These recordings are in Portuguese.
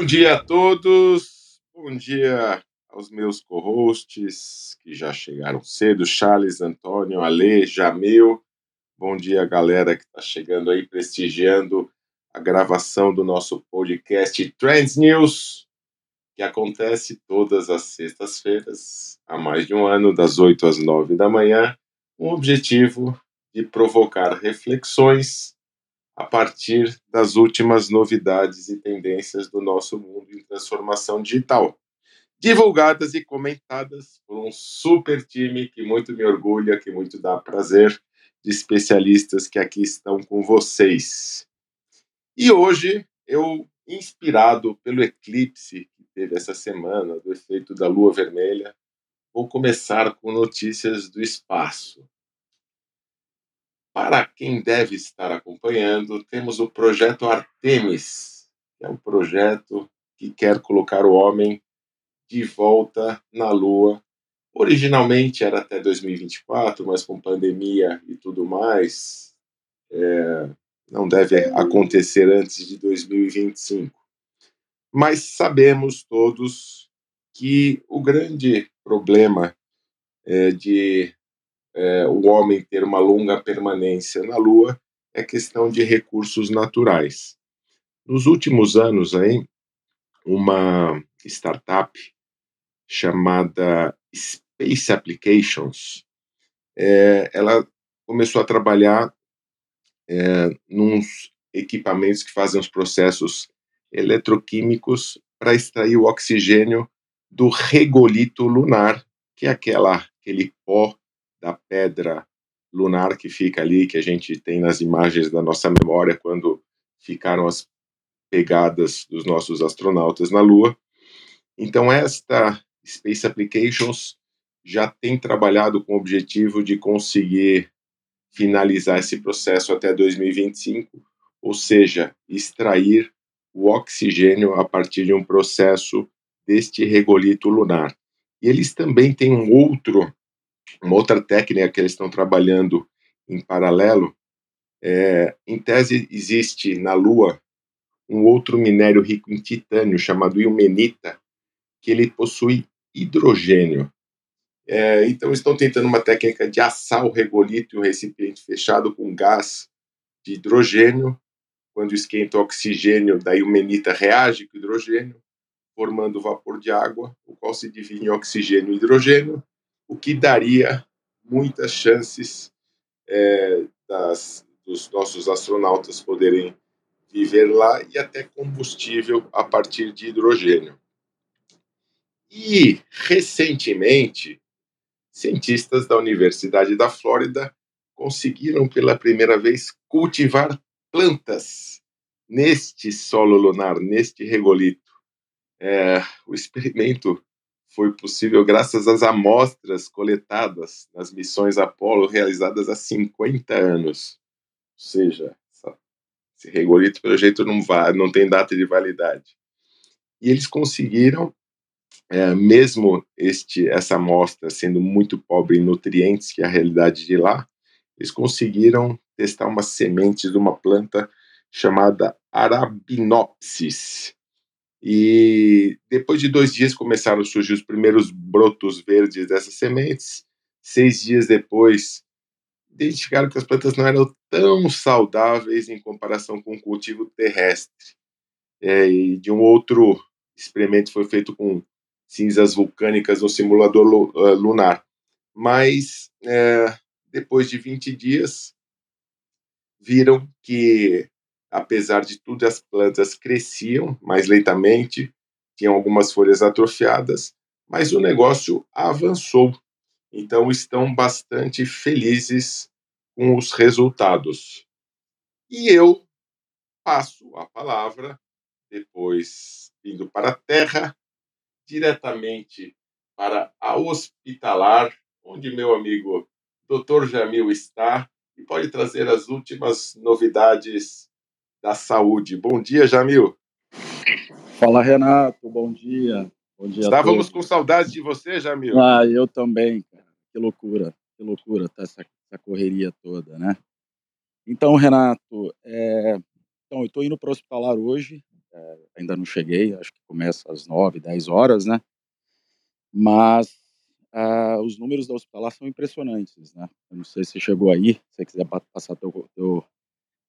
Bom dia a todos, bom dia aos meus co-hosts que já chegaram cedo, Charles, Antônio, Ale, Jamil. Bom dia, galera que está chegando aí, prestigiando a gravação do nosso podcast Trends News, que acontece todas as sextas-feiras, há mais de um ano, das 8 às 9 da manhã, com o objetivo de provocar reflexões a partir das últimas novidades e tendências do nosso mundo em transformação digital, divulgadas e comentadas por um super time que muito me orgulha, que muito dá prazer, de especialistas que aqui estão com vocês. E hoje eu, inspirado pelo eclipse que teve essa semana, do efeito da lua vermelha, vou começar com notícias do espaço. Para quem deve estar acompanhando, temos o projeto Artemis, que é um projeto que quer colocar o homem de volta na Lua. Originalmente era até 2024, mas com pandemia e tudo mais, é, não deve acontecer antes de 2025. Mas sabemos todos que o grande problema é, de é, o homem ter uma longa permanência na Lua é questão de recursos naturais. Nos últimos anos, aí, uma startup chamada Space Applications, é, ela começou a trabalhar é, nos equipamentos que fazem os processos eletroquímicos para extrair o oxigênio do regolito lunar, que é aquela, aquele pó da pedra lunar que fica ali, que a gente tem nas imagens da nossa memória quando ficaram as pegadas dos nossos astronautas na Lua. Então, esta Space Applications já tem trabalhado com o objetivo de conseguir finalizar esse processo até 2025, ou seja, extrair o oxigênio a partir de um processo deste regolito lunar. E eles também têm um outro uma outra técnica que eles estão trabalhando em paralelo, é, em tese existe na Lua um outro minério rico em titânio chamado ilmenita, que ele possui hidrogênio. É, então estão tentando uma técnica de assar o regolito em um recipiente fechado com gás de hidrogênio. Quando esquenta o oxigênio da ilmenita reage com o hidrogênio, formando vapor de água, o qual se divide em oxigênio e hidrogênio, o que daria muitas chances é, das, dos nossos astronautas poderem viver lá e até combustível a partir de hidrogênio. E, recentemente, cientistas da Universidade da Flórida conseguiram pela primeira vez cultivar plantas neste solo lunar, neste regolito. É, o experimento foi possível graças às amostras coletadas nas missões Apollo realizadas há 50 anos. Ou seja, esse regolito, pelo jeito, não, vai, não tem data de validade. E eles conseguiram, é, mesmo este, essa amostra sendo muito pobre em nutrientes, que é a realidade de lá, eles conseguiram testar uma semente de uma planta chamada Arabinopsis, e depois de dois dias começaram a surgir os primeiros brotos verdes dessas sementes. Seis dias depois, identificaram que as plantas não eram tão saudáveis em comparação com o cultivo terrestre. É, e de um outro experimento foi feito com cinzas vulcânicas no simulador eh, lunar. Mas, é, depois de 20 dias, viram que apesar de tudo, as plantas cresciam mais lentamente, tinham algumas folhas atrofiadas, mas o negócio avançou. Então, estão bastante felizes com os resultados. E eu passo a palavra, depois indo para a Terra, diretamente para a Hospitalar, onde meu amigo Dr. Jamil está e pode trazer as últimas novidades da Saúde. Bom dia, Jamil. Fala, Renato. Bom dia. Bom dia Estávamos com saudade de você, Jamil. Ah, eu também, cara. Que loucura, que loucura tá essa, essa correria toda, né? Então, Renato, é... então, eu estou indo para o hospitalar hoje, é, ainda não cheguei, acho que começa às 9, 10 horas, né? Mas uh, os números da hospitalar são impressionantes, né? Eu não sei se chegou aí, se você quiser passar teu, teu,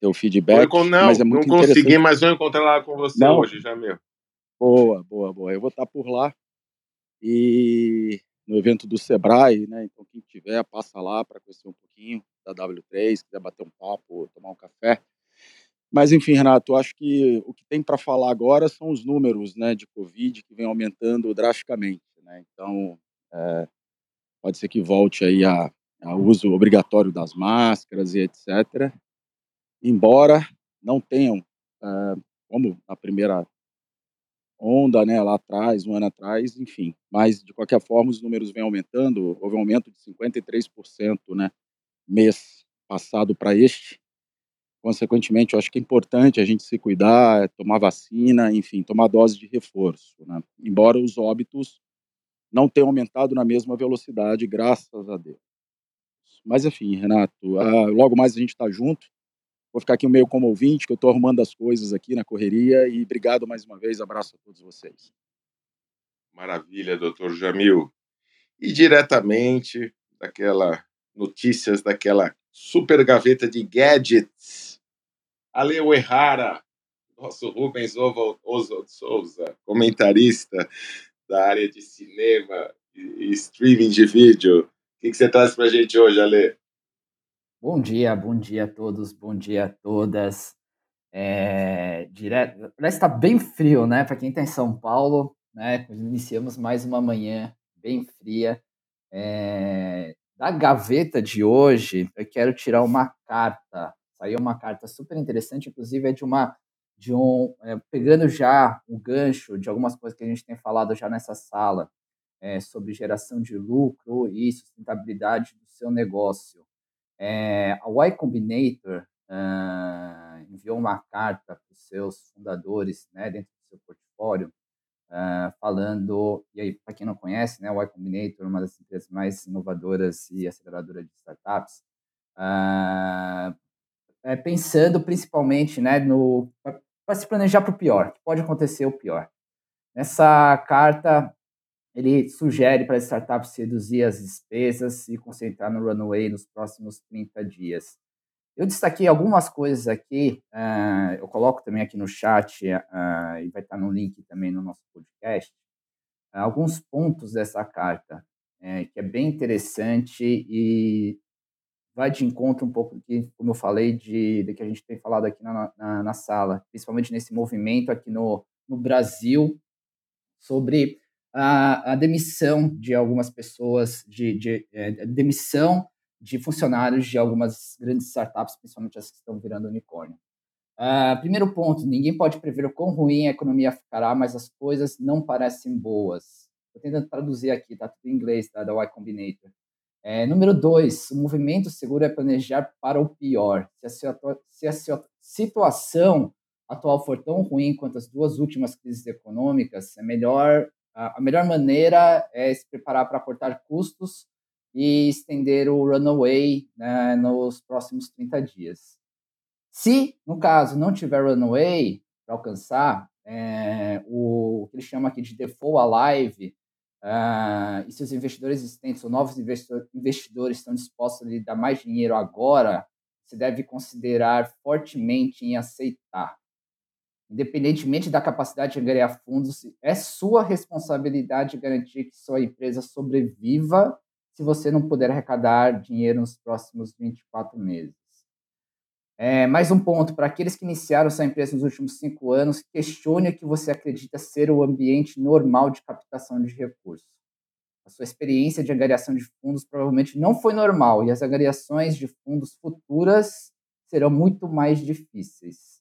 teu feedback. Com, não, mas é muito não consegui, mas vou encontrar lá com você não. hoje, já meu. Boa, boa, boa. Eu vou estar por lá e no evento do Sebrae, né? Então quem tiver, passa lá para conhecer um pouquinho da W3, quiser bater um papo, tomar um café. Mas, enfim, Renato, acho que o que tem para falar agora são os números né, de Covid que vem aumentando drasticamente. Né? Então, é, pode ser que volte aí a, a uso obrigatório das máscaras e etc. Embora não tenham, é, como na primeira onda, né, lá atrás, um ano atrás, enfim. Mas, de qualquer forma, os números vêm aumentando. Houve um aumento de 53%, né, mês passado para este. Consequentemente, eu acho que é importante a gente se cuidar, tomar vacina, enfim, tomar dose de reforço. Né? Embora os óbitos não tenham aumentado na mesma velocidade, graças a Deus. Mas, enfim, Renato, uh, logo mais a gente está junto. Vou ficar aqui meio como ouvinte, que eu estou arrumando as coisas aqui na correria. E obrigado mais uma vez, abraço a todos vocês. Maravilha, doutor Jamil. E diretamente daquela notícias daquela super gaveta de gadgets Aleu Errara, nosso Rubens Oswald Souza, comentarista da área de cinema e streaming de vídeo. O que, você traz para a gente hoje, Ale? Bom dia, bom dia a todos, bom dia a todas. É, direto, parece que está bem frio, né? Para quem está em São Paulo, né? Iniciamos mais uma manhã bem fria. É, da gaveta de hoje, eu quero tirar uma carta Saiu uma carta super interessante, inclusive é de uma de um é, pegando já o gancho de algumas coisas que a gente tem falado já nessa sala é, sobre geração de lucro e sustentabilidade do seu negócio. É, a Y Combinator uh, enviou uma carta para os seus fundadores, né, dentro do seu portfólio, uh, falando, e aí, para quem não conhece, né, a Y Combinator é uma das empresas mais inovadoras e aceleradoras de startups, uh, é, pensando principalmente né, no para se planejar para o pior, que pode acontecer o pior. Nessa carta, ele sugere para as startups reduzir as despesas e concentrar no runway nos próximos 30 dias. Eu destaquei algumas coisas aqui, uh, eu coloco também aqui no chat uh, e vai estar no link também no nosso podcast, uh, alguns pontos dessa carta, que é bem interessante e vai de encontro um pouco que, como eu falei, de, de que a gente tem falado aqui na, na, na sala, principalmente nesse movimento aqui no, no Brasil, sobre a, a demissão de algumas pessoas, de, de é, demissão de funcionários de algumas grandes startups, principalmente as que estão virando unicórnio. Uh, primeiro ponto, ninguém pode prever o quão ruim a economia ficará, mas as coisas não parecem boas. Estou tentando traduzir aqui, tá tudo em inglês, tá, da Y Combinator. É, número dois, o movimento seguro é planejar para o pior. Se a, se a situação atual for tão ruim quanto as duas últimas crises econômicas, é melhor, a, melhor maneira é se preparar para cortar custos e estender o runaway né, nos próximos 30 dias. Se, no caso, não tiver runaway para alcançar, é, o, o que ele chama aqui de default alive, Uh, e se os investidores existentes ou novos investidores estão dispostos a lhe dar mais dinheiro agora, você deve considerar fortemente em aceitar. Independentemente da capacidade de angariar fundos, é sua responsabilidade garantir que sua empresa sobreviva se você não puder arrecadar dinheiro nos próximos 24 meses. É, mais um ponto, para aqueles que iniciaram sua empresa nos últimos cinco anos, questione o que você acredita ser o ambiente normal de captação de recursos. A sua experiência de angariação de fundos provavelmente não foi normal e as angariações de fundos futuras serão muito mais difíceis.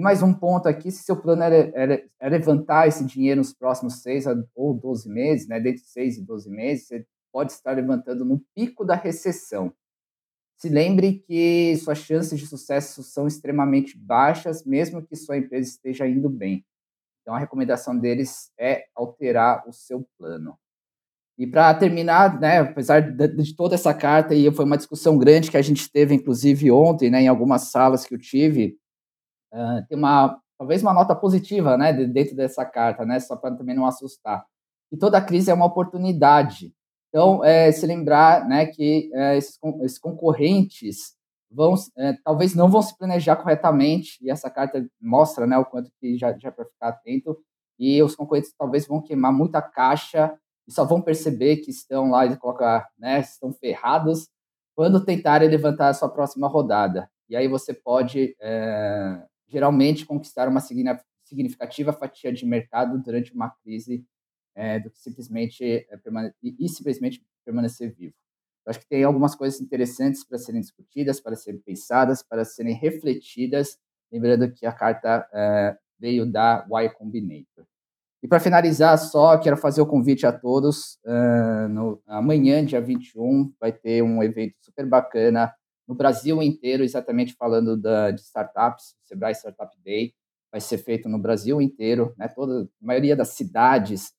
E mais um ponto aqui, se seu plano é levantar esse dinheiro nos próximos seis ou 12 meses, né, dentro de seis e 12 meses, você pode estar levantando no pico da recessão se lembre que suas chances de sucesso são extremamente baixas, mesmo que sua empresa esteja indo bem. Então, a recomendação deles é alterar o seu plano. E para terminar, né, apesar de, toda essa carta, e foi uma discussão grande que a gente teve, inclusive ontem, né, em algumas salas que eu tive, uh, tem uma talvez uma nota positiva, né, dentro dessa carta, né, só para também não assustar. E toda crise é uma oportunidade. Então, é, se lembrar, né, que é, esses, esses, concorrentes vão, é, talvez não vão se planejar corretamente, e essa carta mostra, né, o quanto que já, já para ficar atento, e os concorrentes talvez vão queimar muita caixa e só vão perceber que estão lá e colocar, né, estão ferrados quando tentarem levantar a sua próxima rodada. E aí você pode é, geralmente conquistar uma significativa fatia de mercado durante uma crise é, do que simplesmente é, permane e, simplesmente permanecer vivo. Eu acho que tem algumas coisas interessantes para serem discutidas, para serem pensadas, para serem refletidas, lembrando que a carta é, veio da Y Combinator. E para finalizar, só quero fazer o convite a todos. Uh, no, amanhã, dia 21, vai ter um evento super bacana no Brasil inteiro, exatamente falando da, de startups, o Sebrae Startup Day. Vai ser feito no Brasil inteiro, né? Toda, a maioria das cidades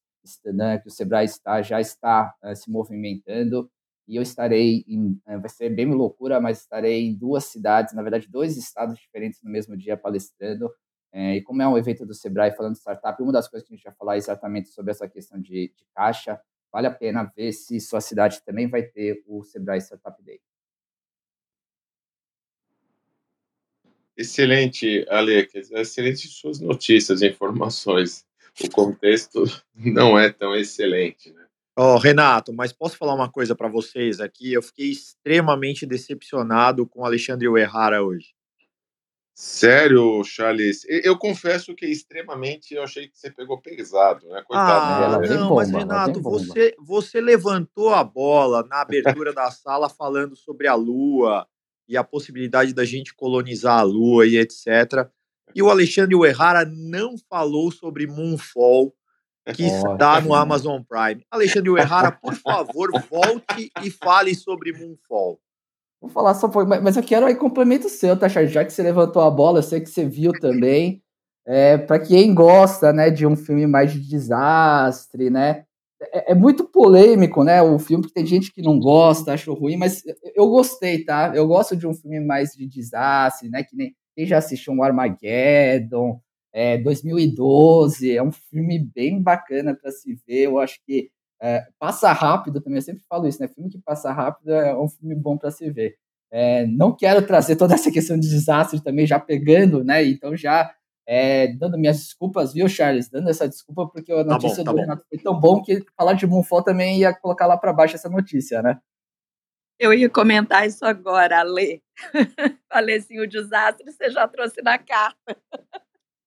né, que o Sebrae está já está uh, se movimentando. E eu estarei, em, uh, vai ser bem loucura, mas estarei em duas cidades, na verdade, dois estados diferentes no mesmo dia palestrando. É, e como é um evento do Sebrae falando de startup, uma das coisas que a gente vai falar é exatamente sobre essa questão de, de caixa. Vale a pena ver se sua cidade também vai ter o Sebrae Startup Day. Excelente, Ale. Excelentes suas notícias e informações. O contexto não é tão excelente, né? Oh, Renato, mas posso falar uma coisa para vocês aqui? Eu fiquei extremamente decepcionado com Alexandre Uerrara hoje. Sério, Charles? Eu confesso que extremamente eu achei que você pegou pesado, né? Coitado. Ah, não, bomba, mas Renato, você, você levantou a bola na abertura da sala falando sobre a Lua e a possibilidade da gente colonizar a Lua e etc. E o Alexandre Uerrara não falou sobre Moonfall, que está no Amazon Prime. Alexandre Uerrara, por favor, volte e fale sobre Moonfall. Vou falar só, mas eu quero aí complemento seu, tá, Charles? Já que você levantou a bola, eu sei que você viu também. É, para quem gosta, né, de um filme mais de desastre, né? É, é, muito polêmico, né? O filme que tem gente que não gosta, acha ruim, mas eu gostei, tá? Eu gosto de um filme mais de desastre, né? Que nem quem já assistiu um Armageddon, é, 2012, é um filme bem bacana para se ver. Eu acho que é, passa rápido também, eu sempre falo isso, né? Filme que passa rápido é um filme bom para se ver. É, não quero trazer toda essa questão de desastre também, já pegando, né? Então, já é, dando minhas desculpas, viu, Charles? Dando essa desculpa, porque a tá notícia tá bom, tá do Renato foi tão bom que falar de Moonfall também ia colocar lá para baixo essa notícia, né? Eu ia comentar isso agora, Ale. Falei assim, o desastre você já trouxe na carta.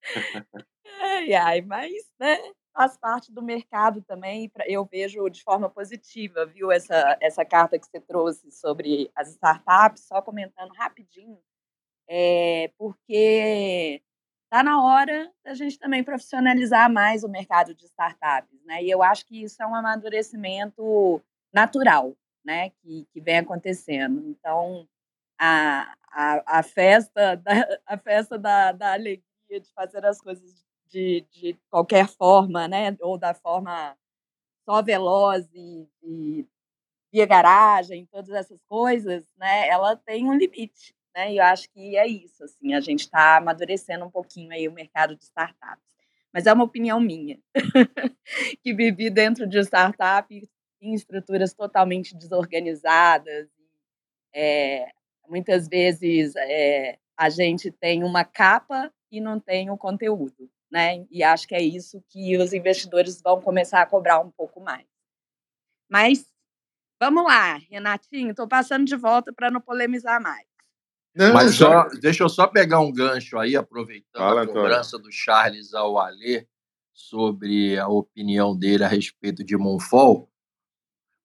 ai, ai, mas, né? faz parte do mercado também, eu vejo de forma positiva, viu, essa, essa carta que você trouxe sobre as startups, só comentando rapidinho, é, porque está na hora da gente também profissionalizar mais o mercado de startups, né? E eu acho que isso é um amadurecimento natural, né? Que, que vem acontecendo. Então, a, a, a festa, da, a festa da, da alegria de fazer as coisas de, de qualquer forma, né? Ou da forma só veloz e, e via garagem, todas essas coisas, né? Ela tem um limite, né? E eu acho que é isso, assim, a gente está amadurecendo um pouquinho aí o mercado de startups. Mas é uma opinião minha, que vivi dentro de startup em estruturas totalmente desorganizadas. É, muitas vezes é, a gente tem uma capa e não tem o conteúdo né? E acho que é isso que os investidores vão começar a cobrar um pouco mais. Mas vamos lá, Renatinho, estou passando de volta para não polemizar mais. Não, Mas só, deixa eu só pegar um gancho aí, aproveitando Fala, a cobrança do Charles ao Alê sobre a opinião dele a respeito de Monfort.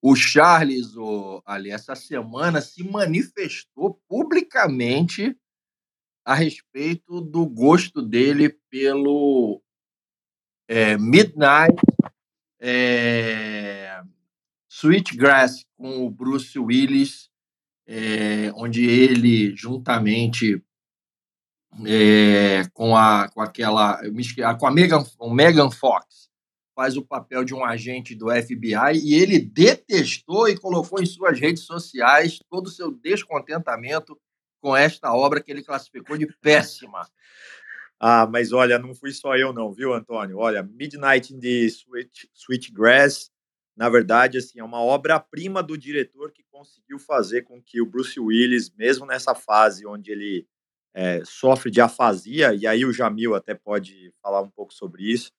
O Charles, o, ali, essa semana se manifestou publicamente a respeito do gosto dele pelo é, Midnight é, Sweetgrass com o Bruce Willis, é, onde ele, juntamente é, com, a, com aquela. com a Megan, o Megan Fox, faz o papel de um agente do FBI e ele detestou e colocou em suas redes sociais todo o seu descontentamento com esta obra que ele classificou de péssima. Ah, mas olha, não fui só eu não, viu, Antônio? Olha, Midnight in the Sweet, Sweetgrass, na verdade, assim, é uma obra-prima do diretor que conseguiu fazer com que o Bruce Willis, mesmo nessa fase onde ele é, sofre de afasia, e aí o Jamil até pode falar um pouco sobre isso,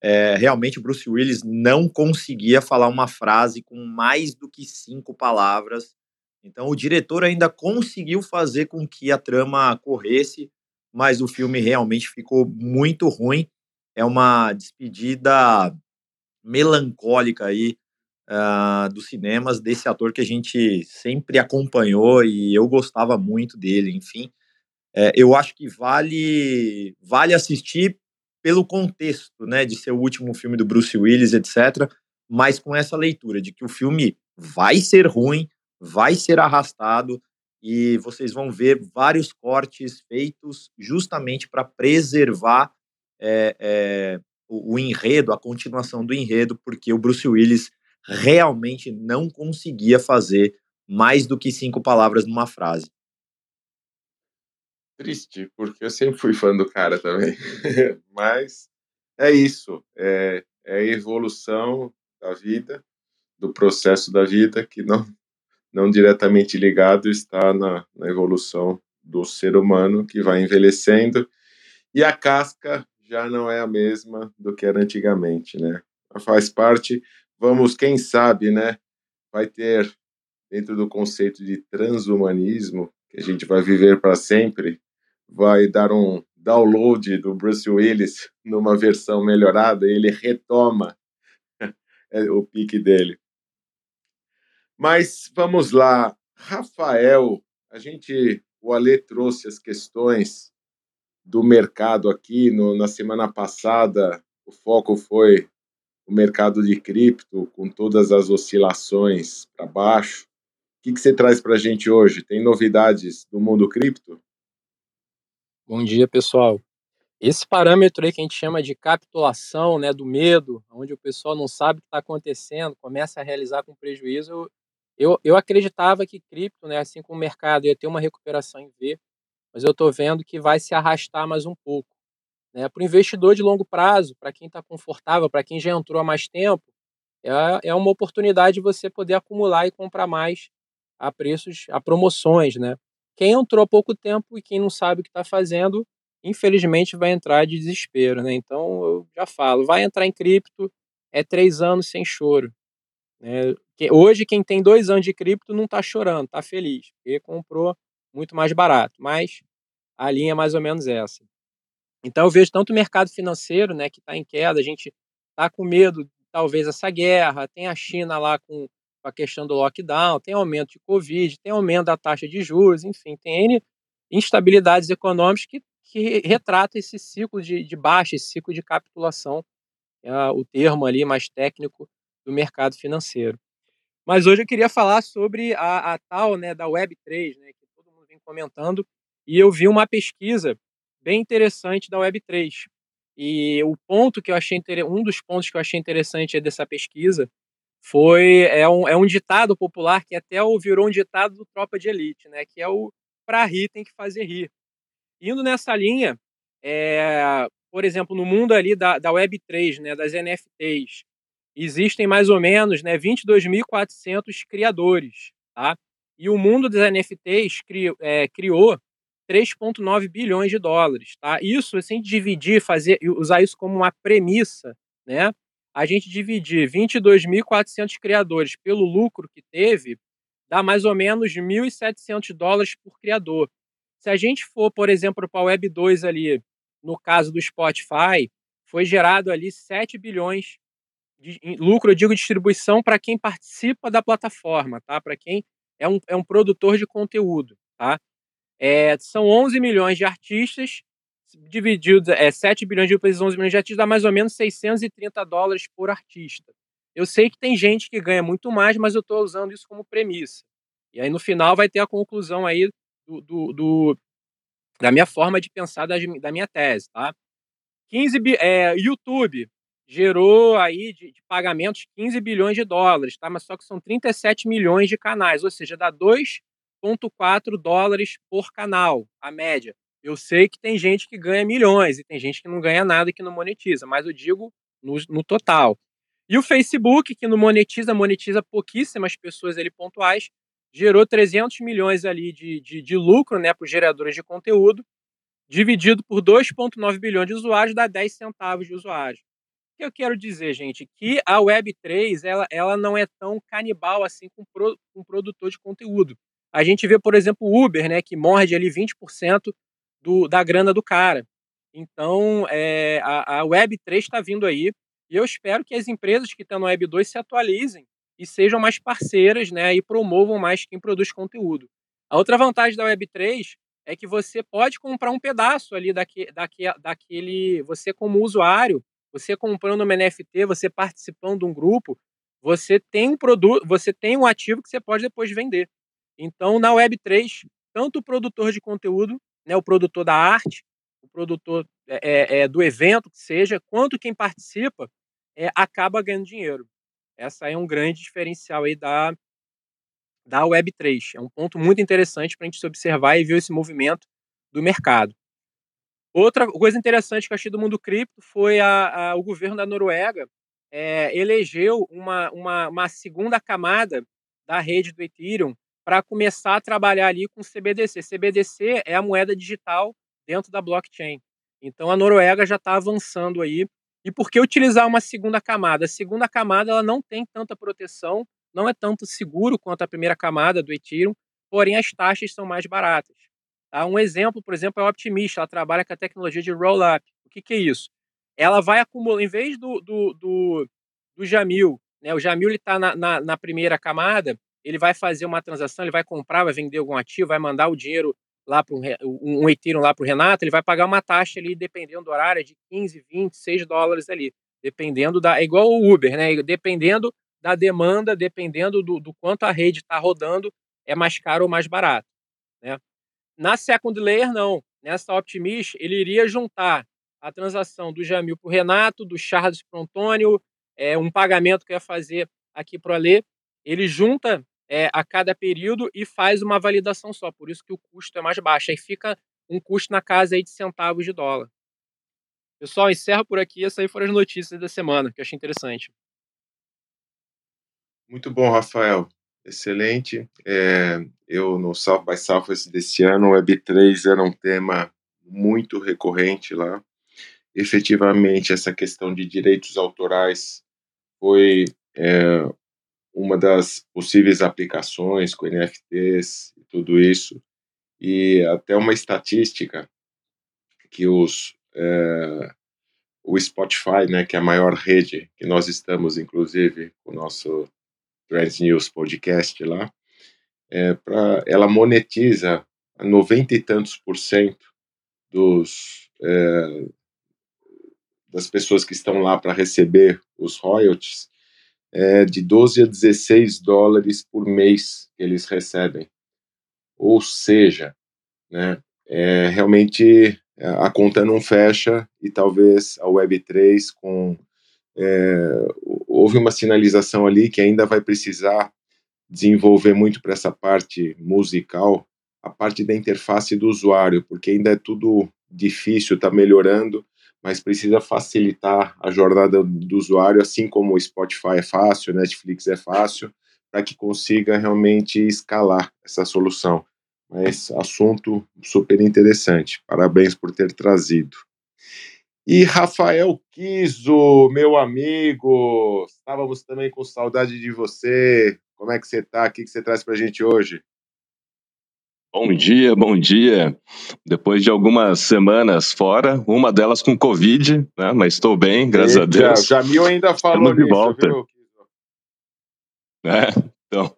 é, realmente o Bruce Willis não conseguia falar uma frase com mais do que cinco palavras. Então o diretor ainda conseguiu fazer com que a trama corresse mas o filme realmente ficou muito ruim. É uma despedida melancólica aí uh, dos cinemas desse ator que a gente sempre acompanhou e eu gostava muito dele. Enfim, é, eu acho que vale vale assistir pelo contexto, né, de ser o último filme do Bruce Willis, etc. Mas com essa leitura de que o filme vai ser ruim, vai ser arrastado e vocês vão ver vários cortes feitos justamente para preservar é, é, o, o, enredo, a continuação do enredo, porque o Bruce Willis realmente não conseguia fazer mais do que cinco palavras numa frase. Triste, porque eu sempre fui fã do cara também. Mas é isso, é, é a evolução da vida, do processo da vida que não não diretamente ligado está na, na evolução do ser humano que vai envelhecendo e a casca já não é a mesma do que era antigamente, né? Faz parte, vamos, quem sabe, né? Vai ter dentro do conceito de transhumanismo que a gente vai viver para sempre, vai dar um download do Bruce Willis numa versão melhorada, e ele retoma o pique dele. Mas vamos lá, Rafael, a gente, o Ale trouxe as questões do mercado aqui no, na semana passada. O foco foi o mercado de cripto, com todas as oscilações para baixo. O que, que você traz para a gente hoje? Tem novidades do mundo cripto? Bom dia, pessoal. Esse parâmetro aí que a gente chama de capitulação, né, do medo, onde o pessoal não sabe o que está acontecendo, começa a realizar com prejuízo, eu, eu acreditava que cripto, né, assim como o mercado, ia ter uma recuperação em V, mas eu estou vendo que vai se arrastar mais um pouco. Né? Para o investidor de longo prazo, para quem está confortável, para quem já entrou há mais tempo, é, é uma oportunidade de você poder acumular e comprar mais a preços, a promoções. Né? Quem entrou há pouco tempo e quem não sabe o que está fazendo, infelizmente vai entrar de desespero. Né? Então eu já falo, vai entrar em cripto, é três anos sem choro. Né? Hoje, quem tem dois anos de cripto não está chorando, está feliz, porque comprou muito mais barato. Mas a linha é mais ou menos essa. Então, eu vejo tanto o mercado financeiro, né, que está em queda, a gente está com medo, talvez, essa guerra, tem a China lá com a questão do lockdown, tem aumento de Covid, tem aumento da taxa de juros, enfim, tem N instabilidades econômicas que, que retratam esse ciclo de, de baixa, esse ciclo de capitulação, é o termo ali mais técnico do mercado financeiro. Mas hoje eu queria falar sobre a, a tal né, da Web3, né, que todo mundo vem comentando, e eu vi uma pesquisa bem interessante da Web3. E o ponto que eu achei um dos pontos que eu achei interessante dessa pesquisa foi é um, é um ditado popular que até virou um ditado do Tropa de Elite, né? Que é o para rir tem que fazer rir. Indo nessa linha, é, por exemplo, no mundo ali da, da Web3, né, das NFTs, existem mais ou menos né, 22.400 criadores. Tá? E o mundo dos NFTs cri, é, criou 3,9 bilhões de dólares. Tá? Isso, assim, dividir, fazer, usar isso como uma premissa, né? a gente dividir 22.400 criadores pelo lucro que teve, dá mais ou menos 1.700 dólares por criador. Se a gente for, por exemplo, para a Web 2 ali, no caso do Spotify, foi gerado ali 7 bilhões de lucro, eu digo distribuição para quem participa da plataforma, tá? Para quem é um, é um produtor de conteúdo, tá? É, são 11 milhões de artistas, divididos, é 7 bilhões de vezes 11 milhões de artistas, dá mais ou menos 630 dólares por artista. Eu sei que tem gente que ganha muito mais, mas eu estou usando isso como premissa. E aí no final vai ter a conclusão aí do, do, do da minha forma de pensar da, da minha tese, tá? 15 é, YouTube, gerou aí de, de, pagamentos 15 bilhões de dólares, tá? Mas só que são 37 milhões de canais, ou seja, dá 2,4 dólares por canal, a média. Eu sei que tem gente que ganha milhões e tem gente que não ganha nada e que não monetiza, mas eu digo no, no total. E o Facebook, que não monetiza, monetiza pouquíssimas pessoas ali pontuais, gerou 300 milhões ali de, de, de lucro né, para os geradores de conteúdo, dividido por 2,9 bilhões de usuários, dá 10 centavos de usuário. O que eu quero dizer, gente, que a Web3 ela, ela não é tão canibal assim com, pro, com produtor de conteúdo. A gente vê, por exemplo, o Uber, né, que morde ali 20% do, da grana do cara. Então, é, a, a Web3 está vindo aí e eu espero que as empresas que estão no Web2 se atualizem e sejam mais parceiras né, e promovam mais quem produz conteúdo. A outra vantagem da Web3 é que você pode comprar um pedaço ali daque, daque, daquele. Você, como usuário, você comprando uma NFT, você participando de um grupo, você tem um produto, você tem um ativo que você pode depois vender. Então, na Web3, tanto o produtor de conteúdo, né, o produtor da arte, o produtor é, é, do evento, que seja, quanto quem participa, é, acaba ganhando dinheiro. Essa é um grande diferencial aí da, da Web3. É um ponto muito interessante para a gente se observar e ver esse movimento do mercado. Outra coisa interessante que eu achei do mundo cripto foi a, a, o governo da Noruega é, elegeu uma, uma, uma, segunda camada da rede do Ethereum para começar a trabalhar ali com CBDC. CBDC é a moeda digital dentro da blockchain. Então a Noruega já está avançando aí. E por que utilizar uma segunda camada? A segunda camada ela não tem tanta proteção não é tanto seguro quanto a primeira camada do Ethereum, porém as taxas são mais baratas. Tá? Um exemplo, por exemplo, é a Optimist, ela trabalha com a tecnologia de roll-up. O que, que, é isso? Ela vai acumular, em vez do, do, do, do Jamil, né, o Jamil está na, na, na, primeira camada, ele vai fazer uma transação, ele vai comprar, vai vender algum ativo, vai mandar o dinheiro lá para um, um Ethereum lá para o Renato, ele vai pagar uma taxa ali, dependendo do horário, de 15, 20, 6 dólares ali, dependendo da. É igual o Uber, né? Dependendo da demanda, dependendo do, do quanto a rede está rodando, é mais caro ou mais barato. Né? Na second layer, não. Nessa Optimist, ele iria juntar a transação do Jamil para o Renato, do Charles para o Antônio, é, um pagamento que ia fazer aqui para o Alê. Ele junta é, a cada período e faz uma validação só. Por isso que o custo é mais baixo. Aí fica um custo na casa aí de centavos de dólar. Pessoal, encerro por aqui. Essas aí foram as notícias da semana, que eu achei interessante. Muito bom, Rafael. Excelente. É, eu, no South by Southwest desse ano, o Web3 era um tema muito recorrente lá. Efetivamente, essa questão de direitos autorais foi é, uma das possíveis aplicações com NFTs e tudo isso. E até uma estatística que os é, o Spotify, né, que é a maior rede que nós estamos, inclusive, com o nosso Trends News Podcast lá, é, pra, ela monetiza 90 e tantos por cento dos, é, das pessoas que estão lá para receber os royalties, é, de 12 a 16 dólares por mês que eles recebem. Ou seja, né, é, realmente a conta não fecha e talvez a Web3 com é, houve uma sinalização ali que ainda vai precisar desenvolver muito para essa parte musical, a parte da interface do usuário, porque ainda é tudo difícil, está melhorando, mas precisa facilitar a jornada do usuário, assim como o Spotify é fácil, Netflix é fácil, para que consiga realmente escalar essa solução. Mas assunto super interessante. Parabéns por ter trazido. E Rafael Kiso, meu amigo, estávamos também com saudade de você. Como é que você está? O que você traz para a gente hoje? Bom dia, bom dia. Depois de algumas semanas fora, uma delas com Covid, né? mas estou bem, graças Eita, a Deus. O Jamil ainda falou de volta. Viu? É, então,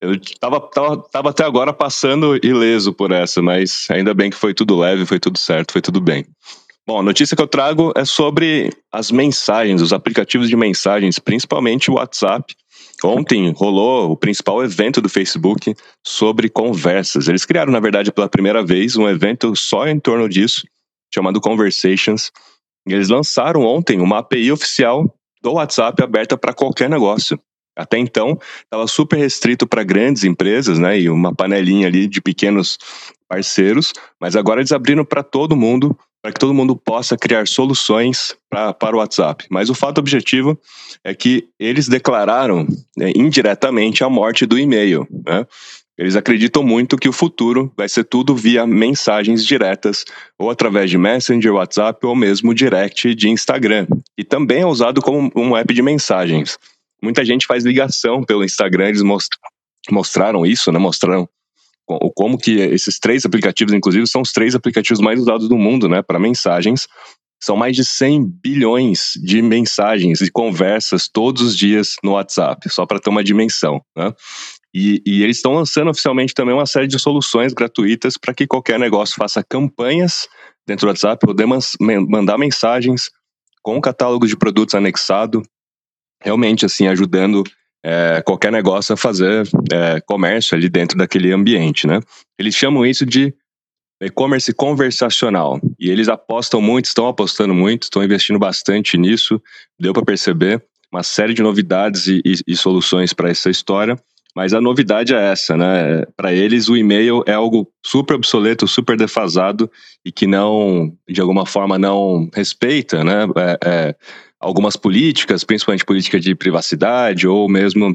eu estava tava, tava até agora passando ileso por essa, mas ainda bem que foi tudo leve, foi tudo certo, foi tudo bem. Bom, a notícia que eu trago é sobre as mensagens, os aplicativos de mensagens, principalmente o WhatsApp. Ontem rolou o principal evento do Facebook sobre conversas. Eles criaram, na verdade, pela primeira vez um evento só em torno disso, chamado Conversations. Eles lançaram ontem uma API oficial do WhatsApp aberta para qualquer negócio. Até então, estava super restrito para grandes empresas, né, e uma panelinha ali de pequenos parceiros, mas agora eles abriram para todo mundo, para que todo mundo possa criar soluções pra, para o WhatsApp. Mas o fato objetivo é que eles declararam né, indiretamente a morte do e-mail. Né? Eles acreditam muito que o futuro vai ser tudo via mensagens diretas, ou através de Messenger, WhatsApp, ou mesmo direct de Instagram. E também é usado como um app de mensagens. Muita gente faz ligação pelo Instagram, eles mostraram isso, né? Mostraram como que esses três aplicativos, inclusive, são os três aplicativos mais usados do mundo, né, para mensagens. São mais de 100 bilhões de mensagens e conversas todos os dias no WhatsApp, só para ter uma dimensão, né? E, e eles estão lançando oficialmente também uma série de soluções gratuitas para que qualquer negócio faça campanhas dentro do WhatsApp, poder mandar mensagens com o catálogo de produtos anexado, realmente assim ajudando é, qualquer negócio a fazer é, comércio ali dentro daquele ambiente, né? Eles chamam isso de e-commerce conversacional e eles apostam muito, estão apostando muito, estão investindo bastante nisso. Deu para perceber uma série de novidades e, e, e soluções para essa história. Mas a novidade é essa, né? Para eles, o e-mail é algo super obsoleto, super defasado e que não, de alguma forma, não respeita, né? É, é, algumas políticas, principalmente política de privacidade ou mesmo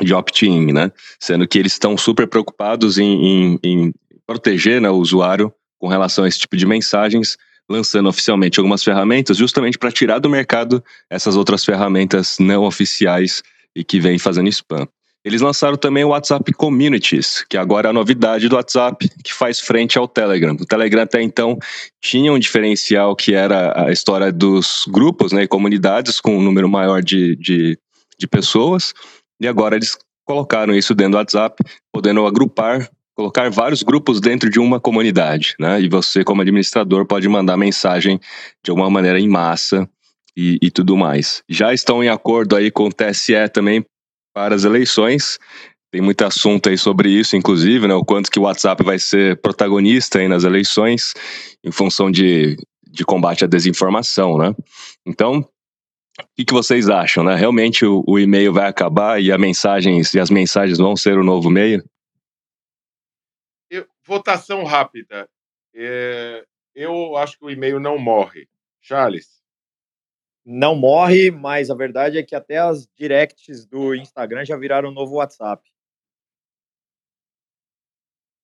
de opt-in, né? Sendo que eles estão super preocupados em, em, em proteger né, o usuário com relação a esse tipo de mensagens, lançando oficialmente algumas ferramentas justamente para tirar do mercado essas outras ferramentas não oficiais e que vêm fazendo spam. Eles lançaram também o WhatsApp Communities, que agora é a novidade do WhatsApp, que faz frente ao Telegram. O Telegram até então tinha um diferencial que era a história dos grupos né, comunidades com um número maior de, de, de pessoas, e agora eles colocaram isso dentro do WhatsApp, podendo agrupar, colocar vários grupos dentro de uma comunidade, né? E você, como administrador, pode mandar mensagem de alguma maneira em massa e, e tudo mais. Já estão em acordo aí com o TSE também para as eleições. Tem muito assunto aí sobre isso, inclusive, né? O quanto que o WhatsApp vai ser protagonista aí nas eleições, em função de, de combate à desinformação, né? Então, o que, que vocês acham, né? Realmente o, o e-mail vai acabar e, mensagens, e as mensagens vão ser o novo meio? Votação rápida. É, eu acho que o e-mail não morre. Charles? Não morre, mas a verdade é que até as directs do Instagram já viraram um novo WhatsApp.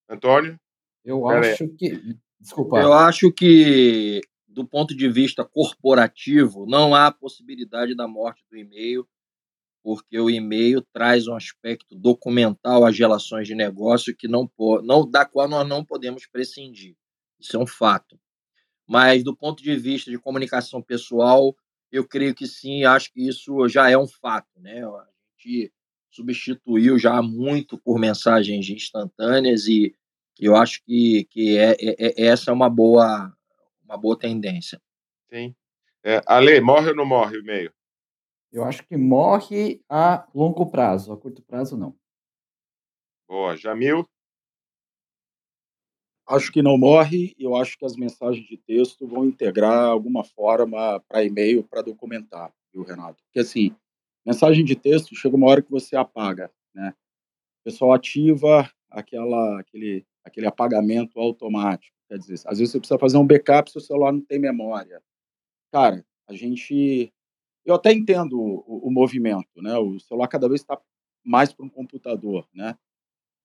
Antônio? Eu acho que. Desculpa. Eu acho que, do ponto de vista corporativo, não há possibilidade da morte do e-mail, porque o e-mail traz um aspecto documental às relações de negócio que não, não da qual nós não podemos prescindir. Isso é um fato. Mas, do ponto de vista de comunicação pessoal, eu creio que sim, acho que isso já é um fato, né? A gente substituiu já muito por mensagens instantâneas e eu acho que, que é, é, é essa é uma boa, uma boa tendência. Sim. É, Ale, morre ou não morre o e-mail? Eu acho que morre a longo prazo, a curto prazo não. Boa. Jamil? Acho que não morre, eu acho que as mensagens de texto vão integrar alguma forma para e-mail para documentar, viu, Renato? Porque assim, mensagem de texto chega uma hora que você apaga, né? O pessoal ativa aquela, aquele, aquele apagamento automático. Quer dizer, às vezes você precisa fazer um backup se o celular não tem memória. Cara, a gente. Eu até entendo o, o movimento, né? O celular cada vez está mais para um computador, né?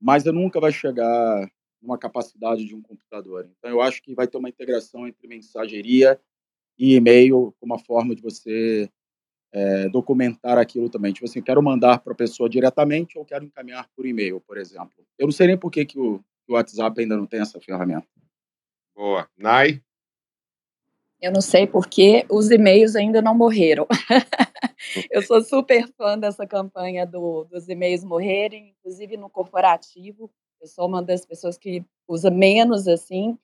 Mas nunca vai chegar uma capacidade de um computador. Então, eu acho que vai ter uma integração entre mensageria e e-mail como uma forma de você é, documentar aquilo também. Tipo assim, quero mandar para a pessoa diretamente ou quero encaminhar por e-mail, por exemplo. Eu não sei nem por que, que o, o WhatsApp ainda não tem essa ferramenta. Boa. Nai? Eu não sei porque os e-mails ainda não morreram. eu sou super fã dessa campanha do, dos e-mails morrerem, inclusive no corporativo. Eu sou uma das pessoas que usa menos assim,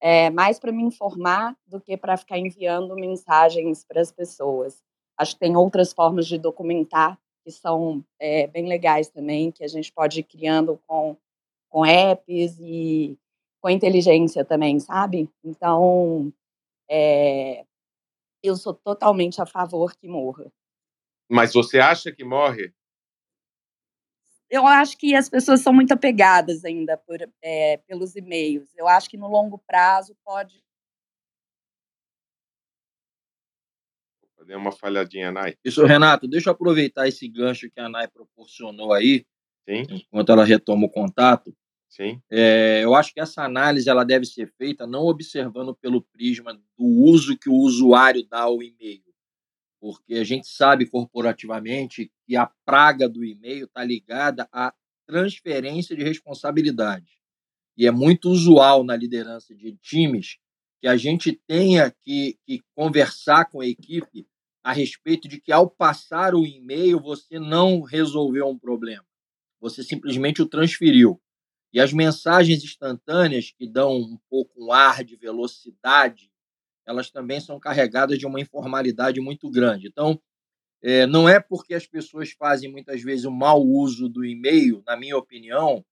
é, mais para me informar do que para ficar enviando mensagens para as pessoas. Acho que tem outras formas de documentar que são é, bem legais também, que a gente pode ir criando com, com apps e com inteligência também, sabe? Então, é, eu sou totalmente a favor que morra. Mas você acha que morre? Eu acho que as pessoas são muito apegadas ainda por, é, pelos e-mails. Eu acho que no longo prazo pode. Deu uma falhadinha, Nai. Isso, Renato, deixa eu aproveitar esse gancho que a Nai proporcionou aí, Sim. enquanto ela retoma o contato. Sim. É, eu acho que essa análise ela deve ser feita não observando pelo prisma do uso que o usuário dá ao e-mail, porque a gente sabe corporativamente que a praga do e-mail está ligada à transferência de responsabilidade. E é muito usual na liderança de times que a gente tenha que, que conversar com a equipe a respeito de que, ao passar o e-mail, você não resolveu um problema, você simplesmente o transferiu. E as mensagens instantâneas, que dão um pouco um ar de velocidade elas também são carregadas de uma informalidade muito grande. Então, é, não é porque as pessoas fazem muitas vezes o mau uso do e-mail, na minha opinião,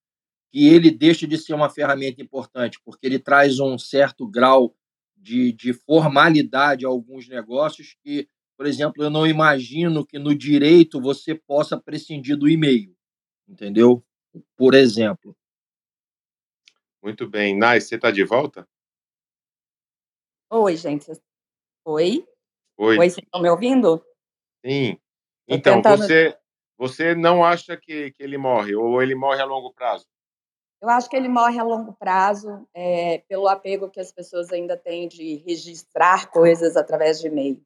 que ele deixa de ser uma ferramenta importante, porque ele traz um certo grau de, de formalidade a alguns negócios que, por exemplo, eu não imagino que no direito você possa prescindir do e-mail, entendeu? Por exemplo. Muito bem. Nai, você está de volta? Oi, gente. Oi? Oi. Oi, vocês estão me ouvindo? Sim. Então, tentando... você, você não acha que, que ele morre, ou ele morre a longo prazo? Eu acho que ele morre a longo prazo, é, pelo apego que as pessoas ainda têm de registrar coisas através de e-mail.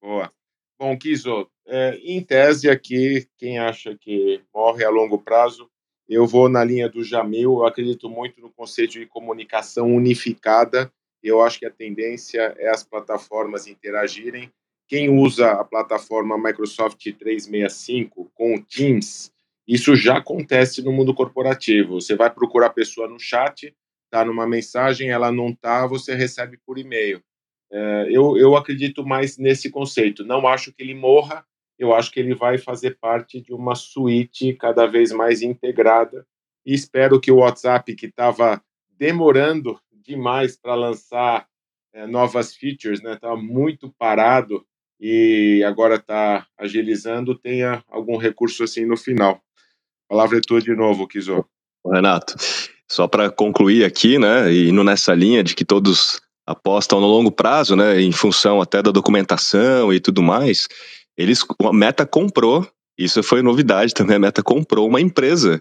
Boa. Bom, Kiso, é, em tese aqui, quem acha que morre a longo prazo, eu vou na linha do Jamil, eu acredito muito no conceito de comunicação unificada, eu acho que a tendência é as plataformas interagirem. Quem usa a plataforma Microsoft 365 com o Teams, isso já acontece no mundo corporativo. Você vai procurar a pessoa no chat, está numa mensagem, ela não está, você recebe por e-mail. É, eu, eu acredito mais nesse conceito. Não acho que ele morra, eu acho que ele vai fazer parte de uma suíte cada vez mais integrada. E espero que o WhatsApp, que estava demorando demais para lançar é, novas features, né? Tá muito parado e agora está agilizando, tenha algum recurso assim no final. A palavra é tua de novo, Kizo. Renato, só para concluir aqui, né, e indo nessa linha de que todos apostam no longo prazo, né, em função até da documentação e tudo mais, eles, a Meta comprou, isso foi novidade também, a Meta comprou uma empresa